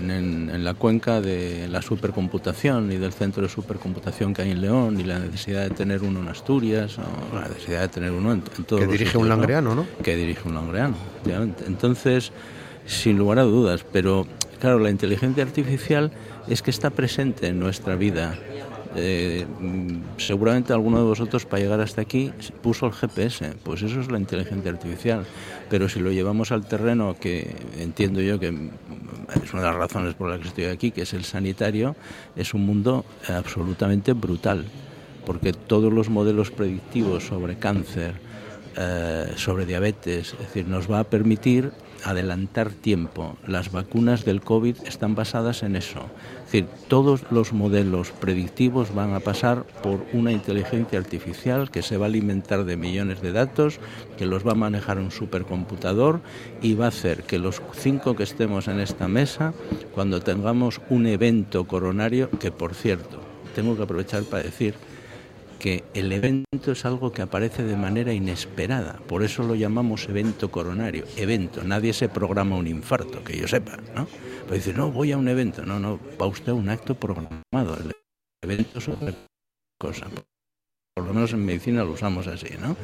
en, la cuenca de la supercomputación y del centro de supercomputación que hay en León y la necesidad de tener uno en Asturias, o la necesidad de tener uno en, en Que dirige un langreano, ¿no? Que dirige un langreano, Entonces, sin lugar a dudas, pero claro, la inteligencia artificial es que está presente en nuestra vida eh, seguramente alguno de vosotros para llegar hasta aquí puso el GPS, pues eso es la inteligencia artificial. Pero si lo llevamos al terreno que entiendo yo que es una de las razones por las que estoy aquí, que es el sanitario, es un mundo absolutamente brutal, porque todos los modelos predictivos sobre cáncer, eh, sobre diabetes, es decir, nos va a permitir adelantar tiempo. Las vacunas del COVID están basadas en eso. Es decir, todos los modelos predictivos van a pasar por una inteligencia artificial que se va a alimentar de millones de datos, que los va a manejar un supercomputador y va a hacer que los cinco que estemos en esta mesa, cuando tengamos un evento coronario, que por cierto, tengo que aprovechar para decir que el evento es algo que aparece de manera inesperada, por eso lo llamamos evento coronario, evento, nadie se programa un infarto, que yo sepa, ¿no? Pero dice, no, voy a un evento, no, no, va usted a un acto programado, el evento es otra cosa. Por lo menos en medicina lo usamos así, ¿no?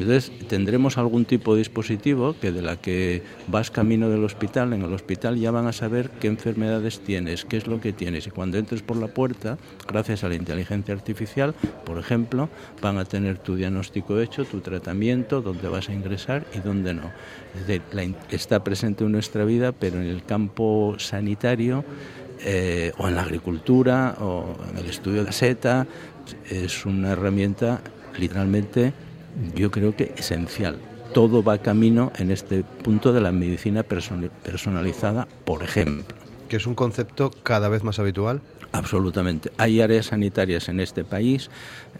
Entonces tendremos algún tipo de dispositivo que de la que vas camino del hospital, en el hospital ya van a saber qué enfermedades tienes, qué es lo que tienes y cuando entres por la puerta, gracias a la inteligencia artificial, por ejemplo, van a tener tu diagnóstico hecho, tu tratamiento, dónde vas a ingresar y dónde no. Decir, está presente en nuestra vida, pero en el campo sanitario eh, o en la agricultura o en el estudio de seta es una herramienta literalmente, yo creo que esencial. Todo va camino en este punto de la medicina personalizada, por ejemplo. Que es un concepto cada vez más habitual. Absolutamente. Hay áreas sanitarias en este país,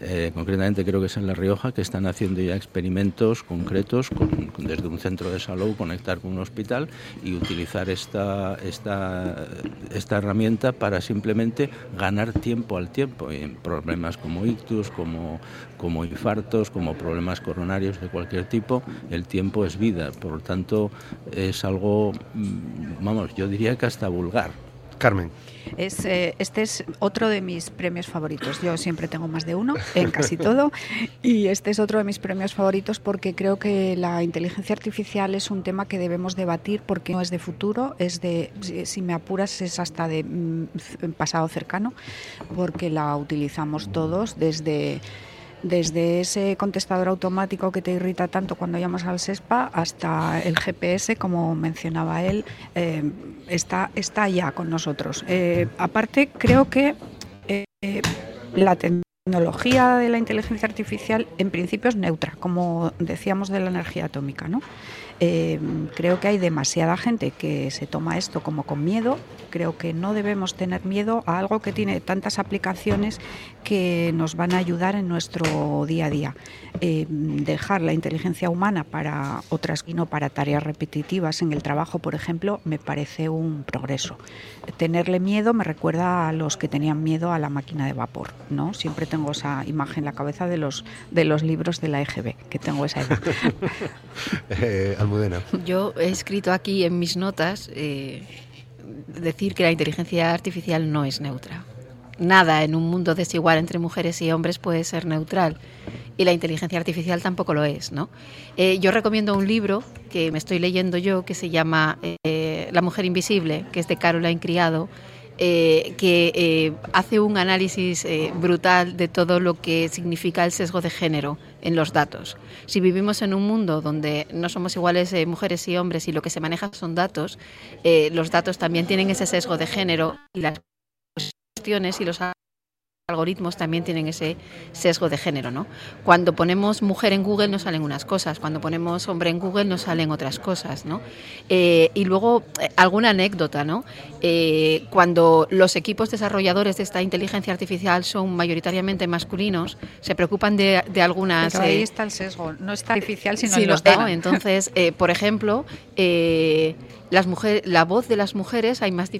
eh, concretamente creo que es en La Rioja, que están haciendo ya experimentos concretos con, desde un centro de salud, conectar con un hospital y utilizar esta, esta, esta herramienta para simplemente ganar tiempo al tiempo en problemas como ictus, como, como infartos, como problemas coronarios de cualquier tipo. El tiempo es vida, por lo tanto es algo, mm, vamos, yo diría que hasta vulgar. Carmen. Eh, este es otro de mis premios favoritos. Yo siempre tengo más de uno en casi todo y este es otro de mis premios favoritos porque creo que la inteligencia artificial es un tema que debemos debatir porque no es de futuro, es de, si me apuras, es hasta de mm, pasado cercano porque la utilizamos todos desde desde ese contestador automático que te irrita tanto cuando llamas al SESPA hasta el GPS, como mencionaba él, eh, está, está ya con nosotros. Eh, aparte, creo que eh, la tecnología de la inteligencia artificial en principio es neutra, como decíamos de la energía atómica, ¿no? creo que hay demasiada gente que se toma esto como con miedo creo que no debemos tener miedo a algo que tiene tantas aplicaciones que nos van a ayudar en nuestro día a día. Eh, dejar la inteligencia humana para otras y no para tareas repetitivas en el trabajo, por ejemplo, me parece un progreso. Tenerle miedo me recuerda a los que tenían miedo a la máquina de vapor, ¿no? Siempre tengo esa imagen en la cabeza de los de los libros de la EGB, que tengo esa edad. Eh, Almudena. Yo he escrito aquí en mis notas eh, decir que la inteligencia artificial no es neutra. Nada en un mundo desigual entre mujeres y hombres puede ser neutral y la inteligencia artificial tampoco lo es. ¿no? Eh, yo recomiendo un libro que me estoy leyendo yo que se llama eh, La mujer invisible, que es de Caroline Criado, eh, que hace un análisis brutal de todo lo que significa el sesgo de género en los datos. Si vivimos en un mundo donde no somos iguales eh, mujeres y hombres y lo que se maneja son datos, eh, los datos también tienen ese sesgo de género y las cuestiones y los algoritmos también tienen ese sesgo de género, ¿no? Cuando ponemos mujer en Google nos salen unas cosas, cuando ponemos hombre en Google nos salen otras cosas, ¿no? Eh, y luego eh, alguna anécdota, ¿no? Eh, cuando los equipos desarrolladores de esta inteligencia artificial son mayoritariamente masculinos, se preocupan de, algunas. Pero ahí está el sesgo, no está artificial, sino en los datos. Entonces, por ejemplo las mujeres, la voz de las mujeres hay más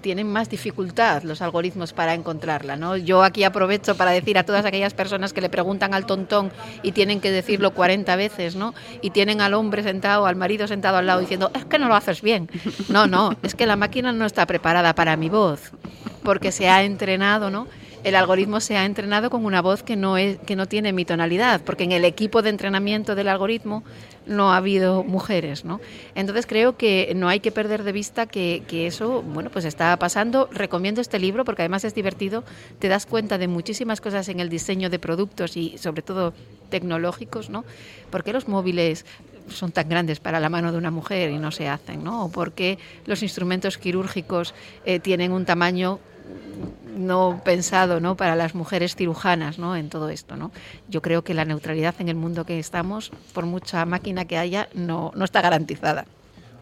tienen más dificultad los algoritmos para encontrarla. ¿no? Yo aquí aprovecho para decir a todas aquellas personas que le preguntan al tontón y tienen que decirlo 40 veces, ¿no? y tienen al hombre sentado, al marido sentado al lado diciendo, es que no lo haces bien. No, no, es que la máquina no está preparada para mi voz, porque se ha entrenado, ¿no? el algoritmo se ha entrenado con una voz que no, es, que no tiene mi tonalidad, porque en el equipo de entrenamiento del algoritmo no ha habido mujeres, ¿no? Entonces creo que no hay que perder de vista que, eso, bueno, pues está pasando. Recomiendo este libro porque además es divertido, te das cuenta de muchísimas cosas en el diseño de productos y sobre todo tecnológicos, ¿no? ¿Por qué los móviles son tan grandes para la mano de una mujer y no se hacen, ¿no? ¿O por qué los instrumentos quirúrgicos eh, tienen un tamaño no pensado ¿no? para las mujeres cirujanas ¿no? en todo esto. ¿no? Yo creo que la neutralidad en el mundo que estamos, por mucha máquina que haya, no, no está garantizada.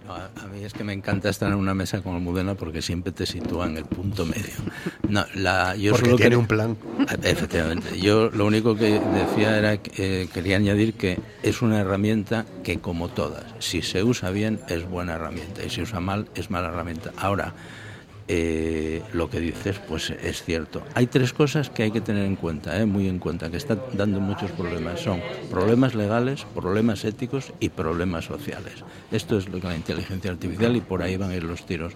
a, mí es que me encanta estar en una mesa con Almudena porque siempre te sitúa en el punto medio. No, la, yo porque tiene un plan. Efectivamente. Yo lo único que decía era que eh, quería añadir que es una herramienta que, como todas, si se usa bien es buena herramienta y si se usa mal es mala herramienta. Ahora, eh, lo que dices pues es cierto. Hay tres cosas que hay que tener en cuenta, eh, muy en cuenta, que están dando muchos problemas. Son problemas legales, problemas éticos y problemas sociales. Esto es lo que la inteligencia artificial y por ahí van a ir los tiros.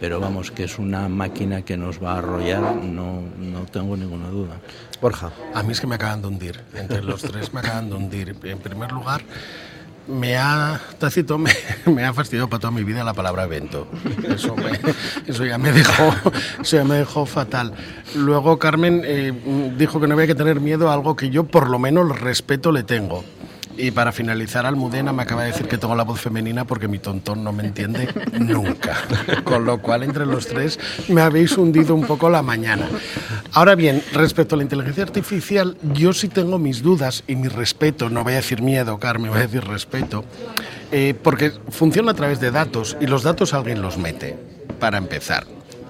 Pero vamos, que es una máquina que nos va a arrollar, no, no tengo ninguna duda. Borja. A mí es que me acaban de hundir. Entre los tres me acaban de hundir. En primer lugar, me ha, Tácito me, me, ha fastidiado para toda mi vida la palabra evento. Eso, eso, ya, me dejó, eso ya me dejó fatal. Luego Carmen eh, dijo que no había que tener miedo a algo que yo por lo menos respeto le tengo. Y para finalizar, Almudena me acaba de decir que tengo la voz femenina porque mi tontón no me entiende nunca. Con lo cual, entre los tres, me habéis hundido un poco la mañana. Ahora bien, respecto a la inteligencia artificial, yo sí tengo mis dudas y mi respeto, no voy a decir miedo, Carmen, voy a decir respeto, eh, porque funciona a través de datos y los datos alguien los mete, para empezar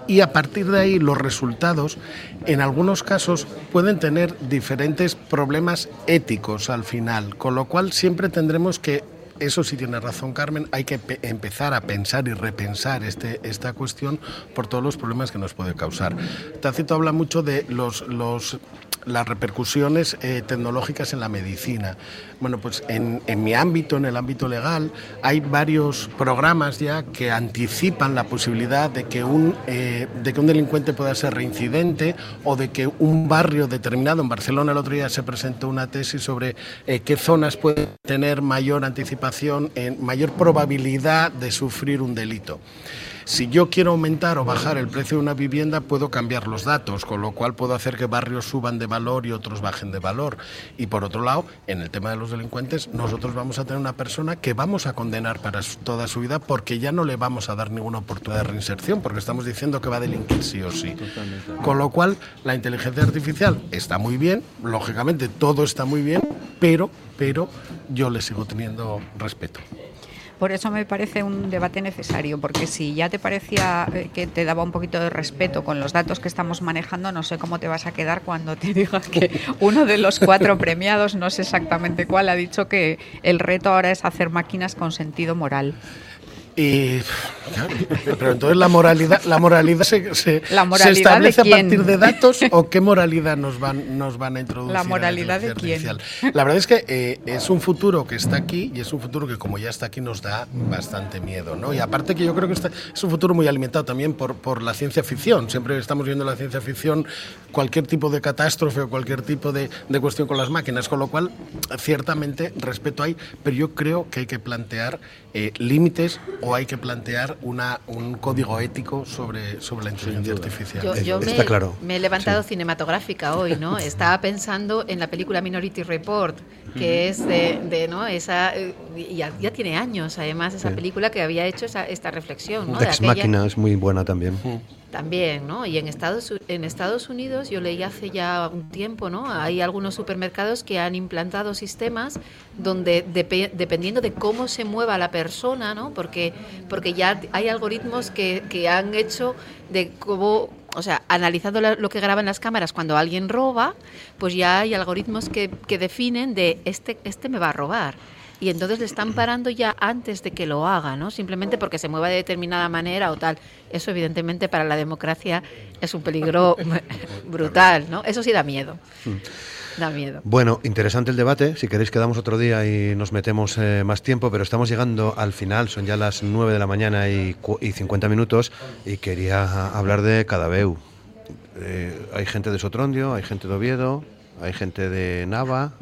y a partir de ahí los resultados en algunos casos pueden tener diferentes problemas éticos al final, con lo cual siempre tendremos que eso sí tiene razón Carmen, hay que empezar a pensar y repensar este, esta cuestión por todos los problemas que nos puede causar. Tacito habla mucho de los, los las repercusiones eh, tecnológicas en la medicina. Bueno, pues en, mi ámbito, en el ámbito legal, hay varios programas ya que anticipan la posibilidad de que un, eh, de que un delincuente pueda ser reincidente o de que un barrio determinado, en Barcelona el otro día se presentó una tesis sobre eh, qué zonas pueden tener mayor anticipación, mayor probabilidad de sufrir un delito. Si yo quiero aumentar o bajar el precio de una vivienda, puedo cambiar los datos, con lo cual puedo hacer que barrios suban de valor y otros bajen de valor. Y por otro lado, en el tema de los delincuentes, nosotros vamos a tener una persona que vamos a condenar para toda su vida porque ya no le vamos a dar ninguna oportunidad de reinserción, porque estamos diciendo que va a delinquir sí o sí. Con lo cual, la inteligencia artificial está muy bien, lógicamente todo está muy bien, pero, pero yo le sigo teniendo respeto. Por eso me parece un debate necesario, porque si ya te parecía eh, que te daba un poquito de respeto con los datos que estamos manejando, no sé cómo te vas a quedar cuando te digas que uno de los cuatro premiados, no sé exactamente cuál, ha dicho que el reto ahora es hacer máquinas con sentido moral. Y, pero entonces la moralidad, la moralidad se, se, establece a partir de datos o qué moralidad nos van, nos van a introducir. La moralidad de quién. La verdad es que eh, es un futuro que está aquí y es un futuro que como ya está aquí nos da bastante miedo, ¿no? Y aparte que yo creo que es un futuro muy alimentado también por, por la ciencia ficción. Siempre estamos viendo la ciencia ficción cualquier tipo de catástrofe o cualquier tipo de, de cuestión con las máquinas, con lo cual ciertamente respeto hay, pero yo creo que hay que plantear eh, límites o hay que plantear una, un código ético sobre, sobre la inteligencia artificial. Yo, me, Está claro. me he levantado cinematográfica hoy, ¿no? Estaba pensando en la película Minority Report, que es de, ¿no? Esa, ya, ya, tiene años, además, esa película que había hecho esa, esta reflexión, ¿no? Ex Máquina es muy buena también. También, ¿no? Y en Estados, en Estados Unidos, yo leí hace ya un tiempo, ¿no? Hay algunos supermercados que han implantado sistemas donde dependiendo de cómo se mueva la persona, ¿no? Porque, porque ya hay algoritmos que, que han hecho de cómo o sea, analizando lo que graban las cámaras cuando alguien roba, pues ya hay algoritmos que, que definen de este, este me va a robar y entonces le están parando ya antes de que lo haga, ¿no? Simplemente porque se mueva de determinada manera o tal. Eso evidentemente para la democracia es un peligro brutal, ¿no? Eso sí da miedo. Da miedo. Bueno, interesante el debate. Si queréis quedamos otro día y nos metemos eh, más tiempo, pero estamos llegando al final. Son ya las 9 de la mañana y, y 50 minutos y quería hablar de Cadabeu. Eh, hay gente de Sotrondio, hay gente de Oviedo, hay gente de Nava,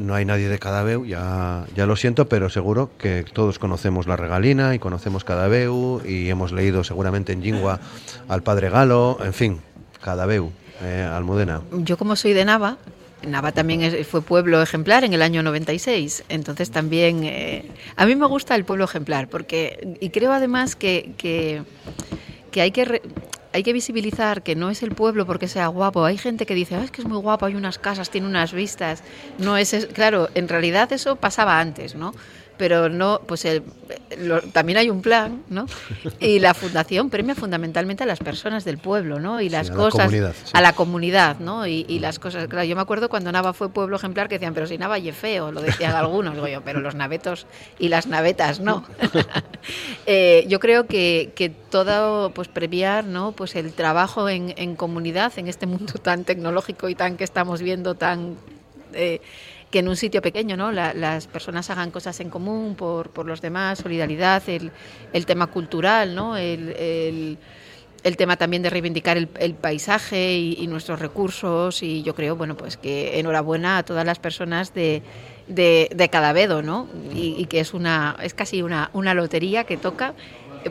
no hay nadie de Cadabeu, ya, ya lo siento, pero seguro que todos conocemos la regalina y conocemos Cadabeu y hemos leído seguramente en Jingua al padre Galo, en fin, Cadabeu, eh, Almudena. Yo como soy de Nava, Nava también fue pueblo ejemplar en el año 96, entonces también eh, a mí me gusta el pueblo ejemplar porque y creo además que, que, hay que hay que visibilizar que no es el pueblo porque sea guapo. Hay gente que dice, es que es muy guapo, hay unas casas, tiene unas vistas. No es, claro, en realidad eso pasaba antes, ¿no? Pero no, pues el, también hay un plan, ¿no? Y la fundación premia fundamentalmente a las personas del pueblo, ¿no? Y las cosas a la comunidad, ¿no? Y, las cosas, claro, yo me acuerdo cuando Nava fue pueblo ejemplar que decían, pero si Nava y feo, lo decían algunos, digo yo, pero los navetos y las navetas, no. Eh, yo creo que, que, todo, pues premiar, ¿no? Pues el trabajo en, en comunidad, en este mundo tan tecnológico y tan que estamos viendo tan eh, que en un sitio pequeño ¿no? las personas hagan cosas en común por, por los demás, solidaridad, el, tema cultural, ¿no? el, tema también de reivindicar el, paisaje y, nuestros recursos y yo creo bueno pues que enhorabuena a todas las personas de, de, Cadavedo ¿no? y, y, que es una es casi una, una lotería que toca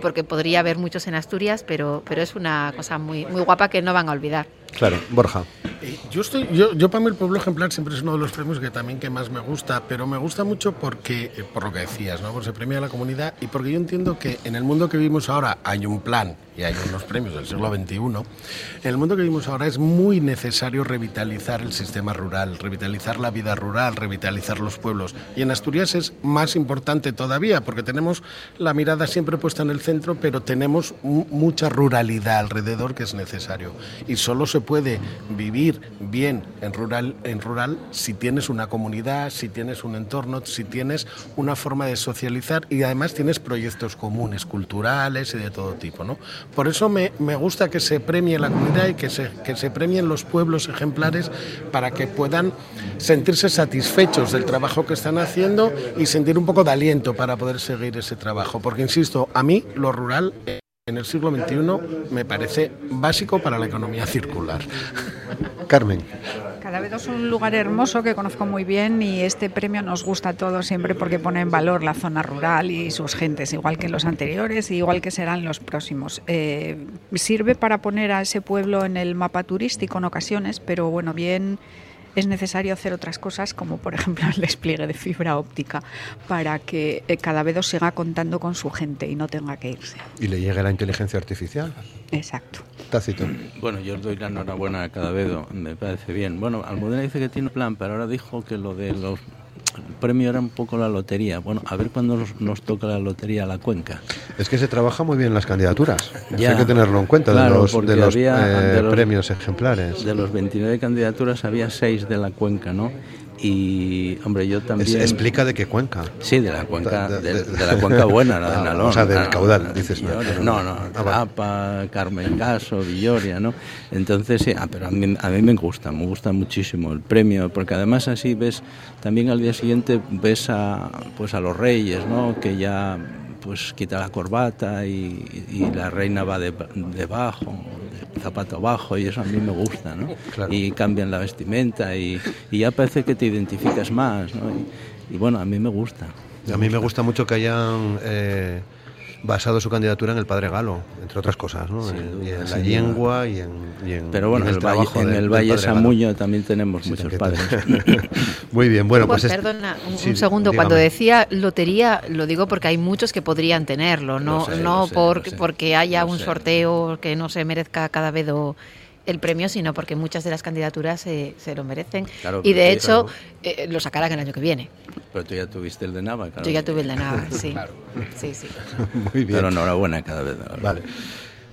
porque podría haber muchos en Asturias pero pero es una cosa muy muy guapa que no van a olvidar Claro, Borja. Eh, yo estoy, yo, yo para mí el pueblo ejemplar siempre es uno de los premios que también que más me gusta, pero me gusta mucho porque, eh, por lo que decías, ¿no? Porque se premia a la comunidad y porque yo entiendo que en el mundo que vivimos ahora hay un plan y hay unos premios del siglo XXI. En el mundo que vivimos ahora es muy necesario revitalizar el sistema rural, revitalizar la vida rural, revitalizar los pueblos. Y en Asturias es más importante todavía porque tenemos la mirada siempre puesta en el centro, pero tenemos mucha ruralidad alrededor que es necesario. Y solo se puede vivir bien en rural, en rural si tienes una comunidad, si tienes un entorno, si tienes una forma de socializar y además tienes proyectos comunes, culturales y de todo tipo. ¿no? Por eso me, me gusta que se premie la comunidad y que se, que se premien los pueblos ejemplares para que puedan sentirse satisfechos del trabajo que están haciendo y sentir un poco de aliento para poder seguir ese trabajo. Porque, insisto, a mí lo rural en el siglo XXI me parece básico para la economía circular. Carmen. Cada vez es un lugar hermoso que conozco muy bien y este premio nos gusta a todos siempre porque pone en valor la zona rural y sus gentes, igual que los anteriores y igual que serán los próximos. Eh, sirve para poner a ese pueblo en el mapa turístico en ocasiones, pero bueno, bien es necesario hacer otras cosas, como por ejemplo el despliegue de fibra óptica, para que eh, cada vez siga contando con su gente y no tenga que irse. Y le llegue la inteligencia artificial. Exacto. Tácito. Bueno, yo os doy la enhorabuena a cada vez, me parece bien. Bueno, Almudena dice que tiene plan, pero ahora dijo que lo de los premio era un poco la lotería. Bueno, a ver cuándo nos, toca la lotería a la cuenca. Es que se trabaja muy bien las candidaturas. hay que tenerlo en cuenta de los, de los, eh, premios ejemplares. De los 29 candidaturas había 6 de la cuenca, ¿no? Y, hombre, yo también... explica de qué cuenca. Sí, de la cuenca, de, la cuenca buena, la de ah, Nalón. O sea, del caudal, dices. No, no, ah, Carmen Caso, Villoria, ¿no? Entonces, sí, ah, pero a mí, a mí me gusta, me gusta muchísimo el premio, porque además así ves, también al día siguiente ves a, pues a los reyes, ¿no? Que ya pues quita la corbata y, y la reina va debajo, de zapato bajo, y eso a mí me gusta, ¿no? Y cambian la vestimenta y, y, ya parece que te identificas más, ¿no? Y, y, bueno, a mí me gusta. A mí me gusta mucho que hayan... Eh, basado su candidatura en el padre Galo, entre otras cosas, ¿no? y en la lengua y en, Pero bueno, en el, valle, en el Valle Samuño también tenemos muchos padres. Muy bien, bueno, pues... Perdona, un, segundo, cuando decía lotería, lo digo porque hay muchos que podrían tenerlo, no, no porque haya un sorteo que no se merezca cada vez el premio, sino porque muchas de las candidaturas se, se lo merecen. y de hecho, eh, lo sacarán el año que viene. Pero tú ya tuviste el de Nava, claro. Yo ya tuve el de Nava, sí. sí, sí. Muy bien. Pero enhorabuena cada vez. Vale.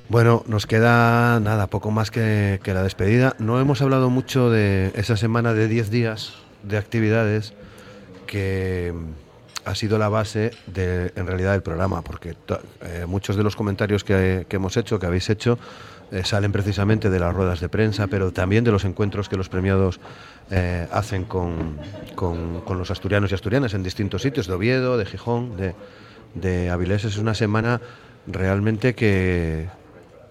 Bueno, nos queda nada, poco más que, que, la despedida. No hemos hablado mucho de esa semana de 10 días de actividades que ha sido la base de, en realidad, del programa, porque eh, muchos de los comentarios que, que hemos hecho, que habéis hecho, eh, salen precisamente de las ruedas de prensa, pero también de los encuentros que los premiados eh, hacen con, con, los asturianos y asturianas en distintos sitios, de Oviedo, de Gijón, de, de Avilés. Es una semana realmente que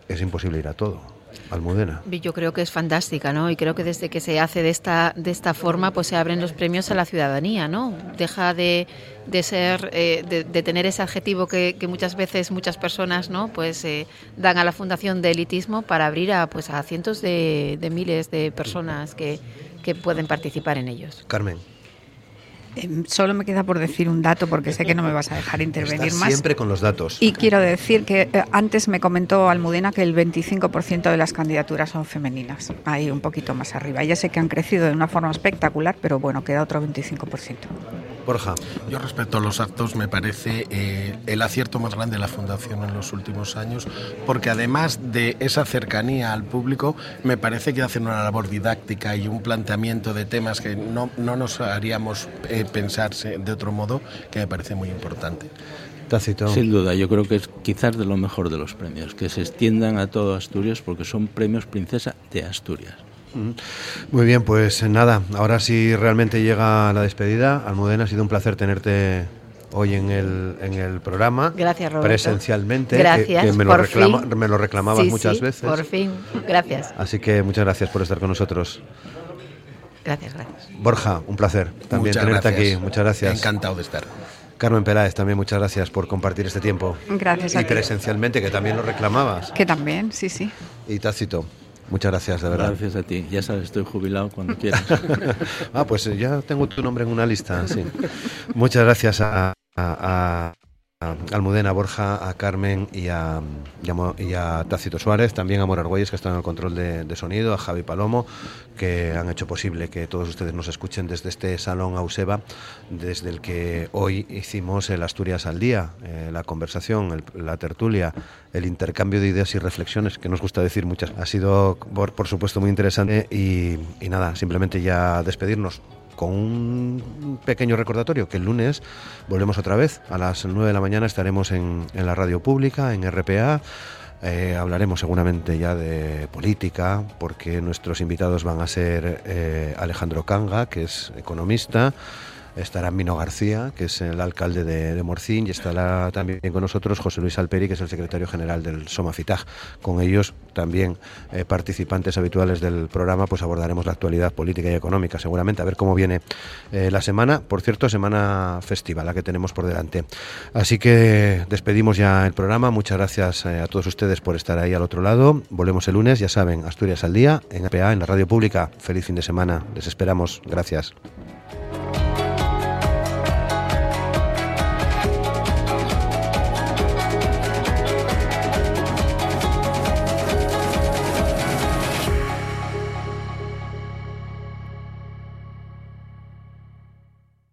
es imposible ir a todo. Almudena. Yo creo que es fantástica, ¿no? Y creo que desde que se hace de esta, de esta forma, pues se abren los premios a la ciudadanía, ¿no? Deja de, de ser, eh, de, tener ese adjetivo que, muchas veces muchas personas, ¿no? Pues eh, dan a la fundación de elitismo para abrir a, pues a cientos de, de miles de personas que, que pueden participar en ellos. Carmen. Em, solo me queda por decir un dato porque sé que no me vas a dejar intervenir Estás más. Siempre con los datos. Y quiero decir que eh, antes me comentó Almudena que el 25% de las candidaturas son femeninas, ahí un poquito más arriba. Ya sé que han crecido de una forma espectacular, pero bueno, queda otro 25%. Borja. Yo respecto a los actos me parece eh, el acierto más grande de la Fundación en los últimos años, porque además de esa cercanía al público, me parece que hacen una labor didáctica y un planteamiento de temas que no, no nos haríamos eh, pensarse de otro modo, que me parece muy importante. Tácito. Sin duda, yo creo que es quizás de lo mejor de los premios, que se extiendan a todo Asturias porque son premios Princesa de Asturias. Muy bien, pues nada, ahora sí realmente llega la despedida. Almudena, ha sido un placer tenerte hoy en el, en el programa. Gracias, Roberto. Presencialmente. Gracias, Que, que me, lo por reclama- fin. me lo reclamabas Sí, muchas sí, veces. Por fin, gracias. Así que muchas gracias por estar con nosotros. Gracias, gracias. Borja, un placer también Muchas tenerte gracias. aquí. Muchas gracias. Encantado de estar. Carmen Peláez, también muchas gracias por compartir este tiempo. Gracias a Y ti. presencialmente, que también lo reclamabas. Que también, sí, sí. Y Tácito, muchas gracias, de verdad. Gracias a ti. Ya sabes, estoy jubilado cuando quieras. ah, pues eh, ya tengo tu nombre en una lista, sí. Muchas gracias a, a- a- Almudena Borja, a Carmen y a, Tácito Suárez, también a Mora Argüelles, que están en el control de, sonido, a Javi Palomo, que han hecho posible que todos ustedes nos escuchen desde este salón Auseba, desde el que hoy hicimos el Asturias al Día, eh, la conversación, el- la tertulia, el intercambio de ideas y reflexiones, que nos gusta decir muchas. Ha sido, por, por supuesto, muy interesante y nada, simplemente ya despedirnos con un pequeño recordatorio que el lunes volvemos otra vez. A las 9 de la mañana estaremos en, la radio pública en RPA Eh, hablaremos seguramente ya de política porque nuestros invitados van a ser eh, Alejandro Canga que es economista Estará Mino García, que es el alcalde de, Morcín, y estará también con nosotros José Luis Alperi, que es el secretario general del Somafitag. Con ellos, también eh, participantes habituales del programa, pues abordaremos la actualidad política y económica, seguramente, a ver cómo viene eh, la semana. Por cierto, semana festiva, la que tenemos por delante. Así que despedimos ya el programa. Muchas gracias eh, a todos ustedes por estar ahí al otro lado. Volvemos el lunes, ya saben, Asturias al día, en APA, en la radio pública. Feliz fin de semana. Les esperamos. Gracias.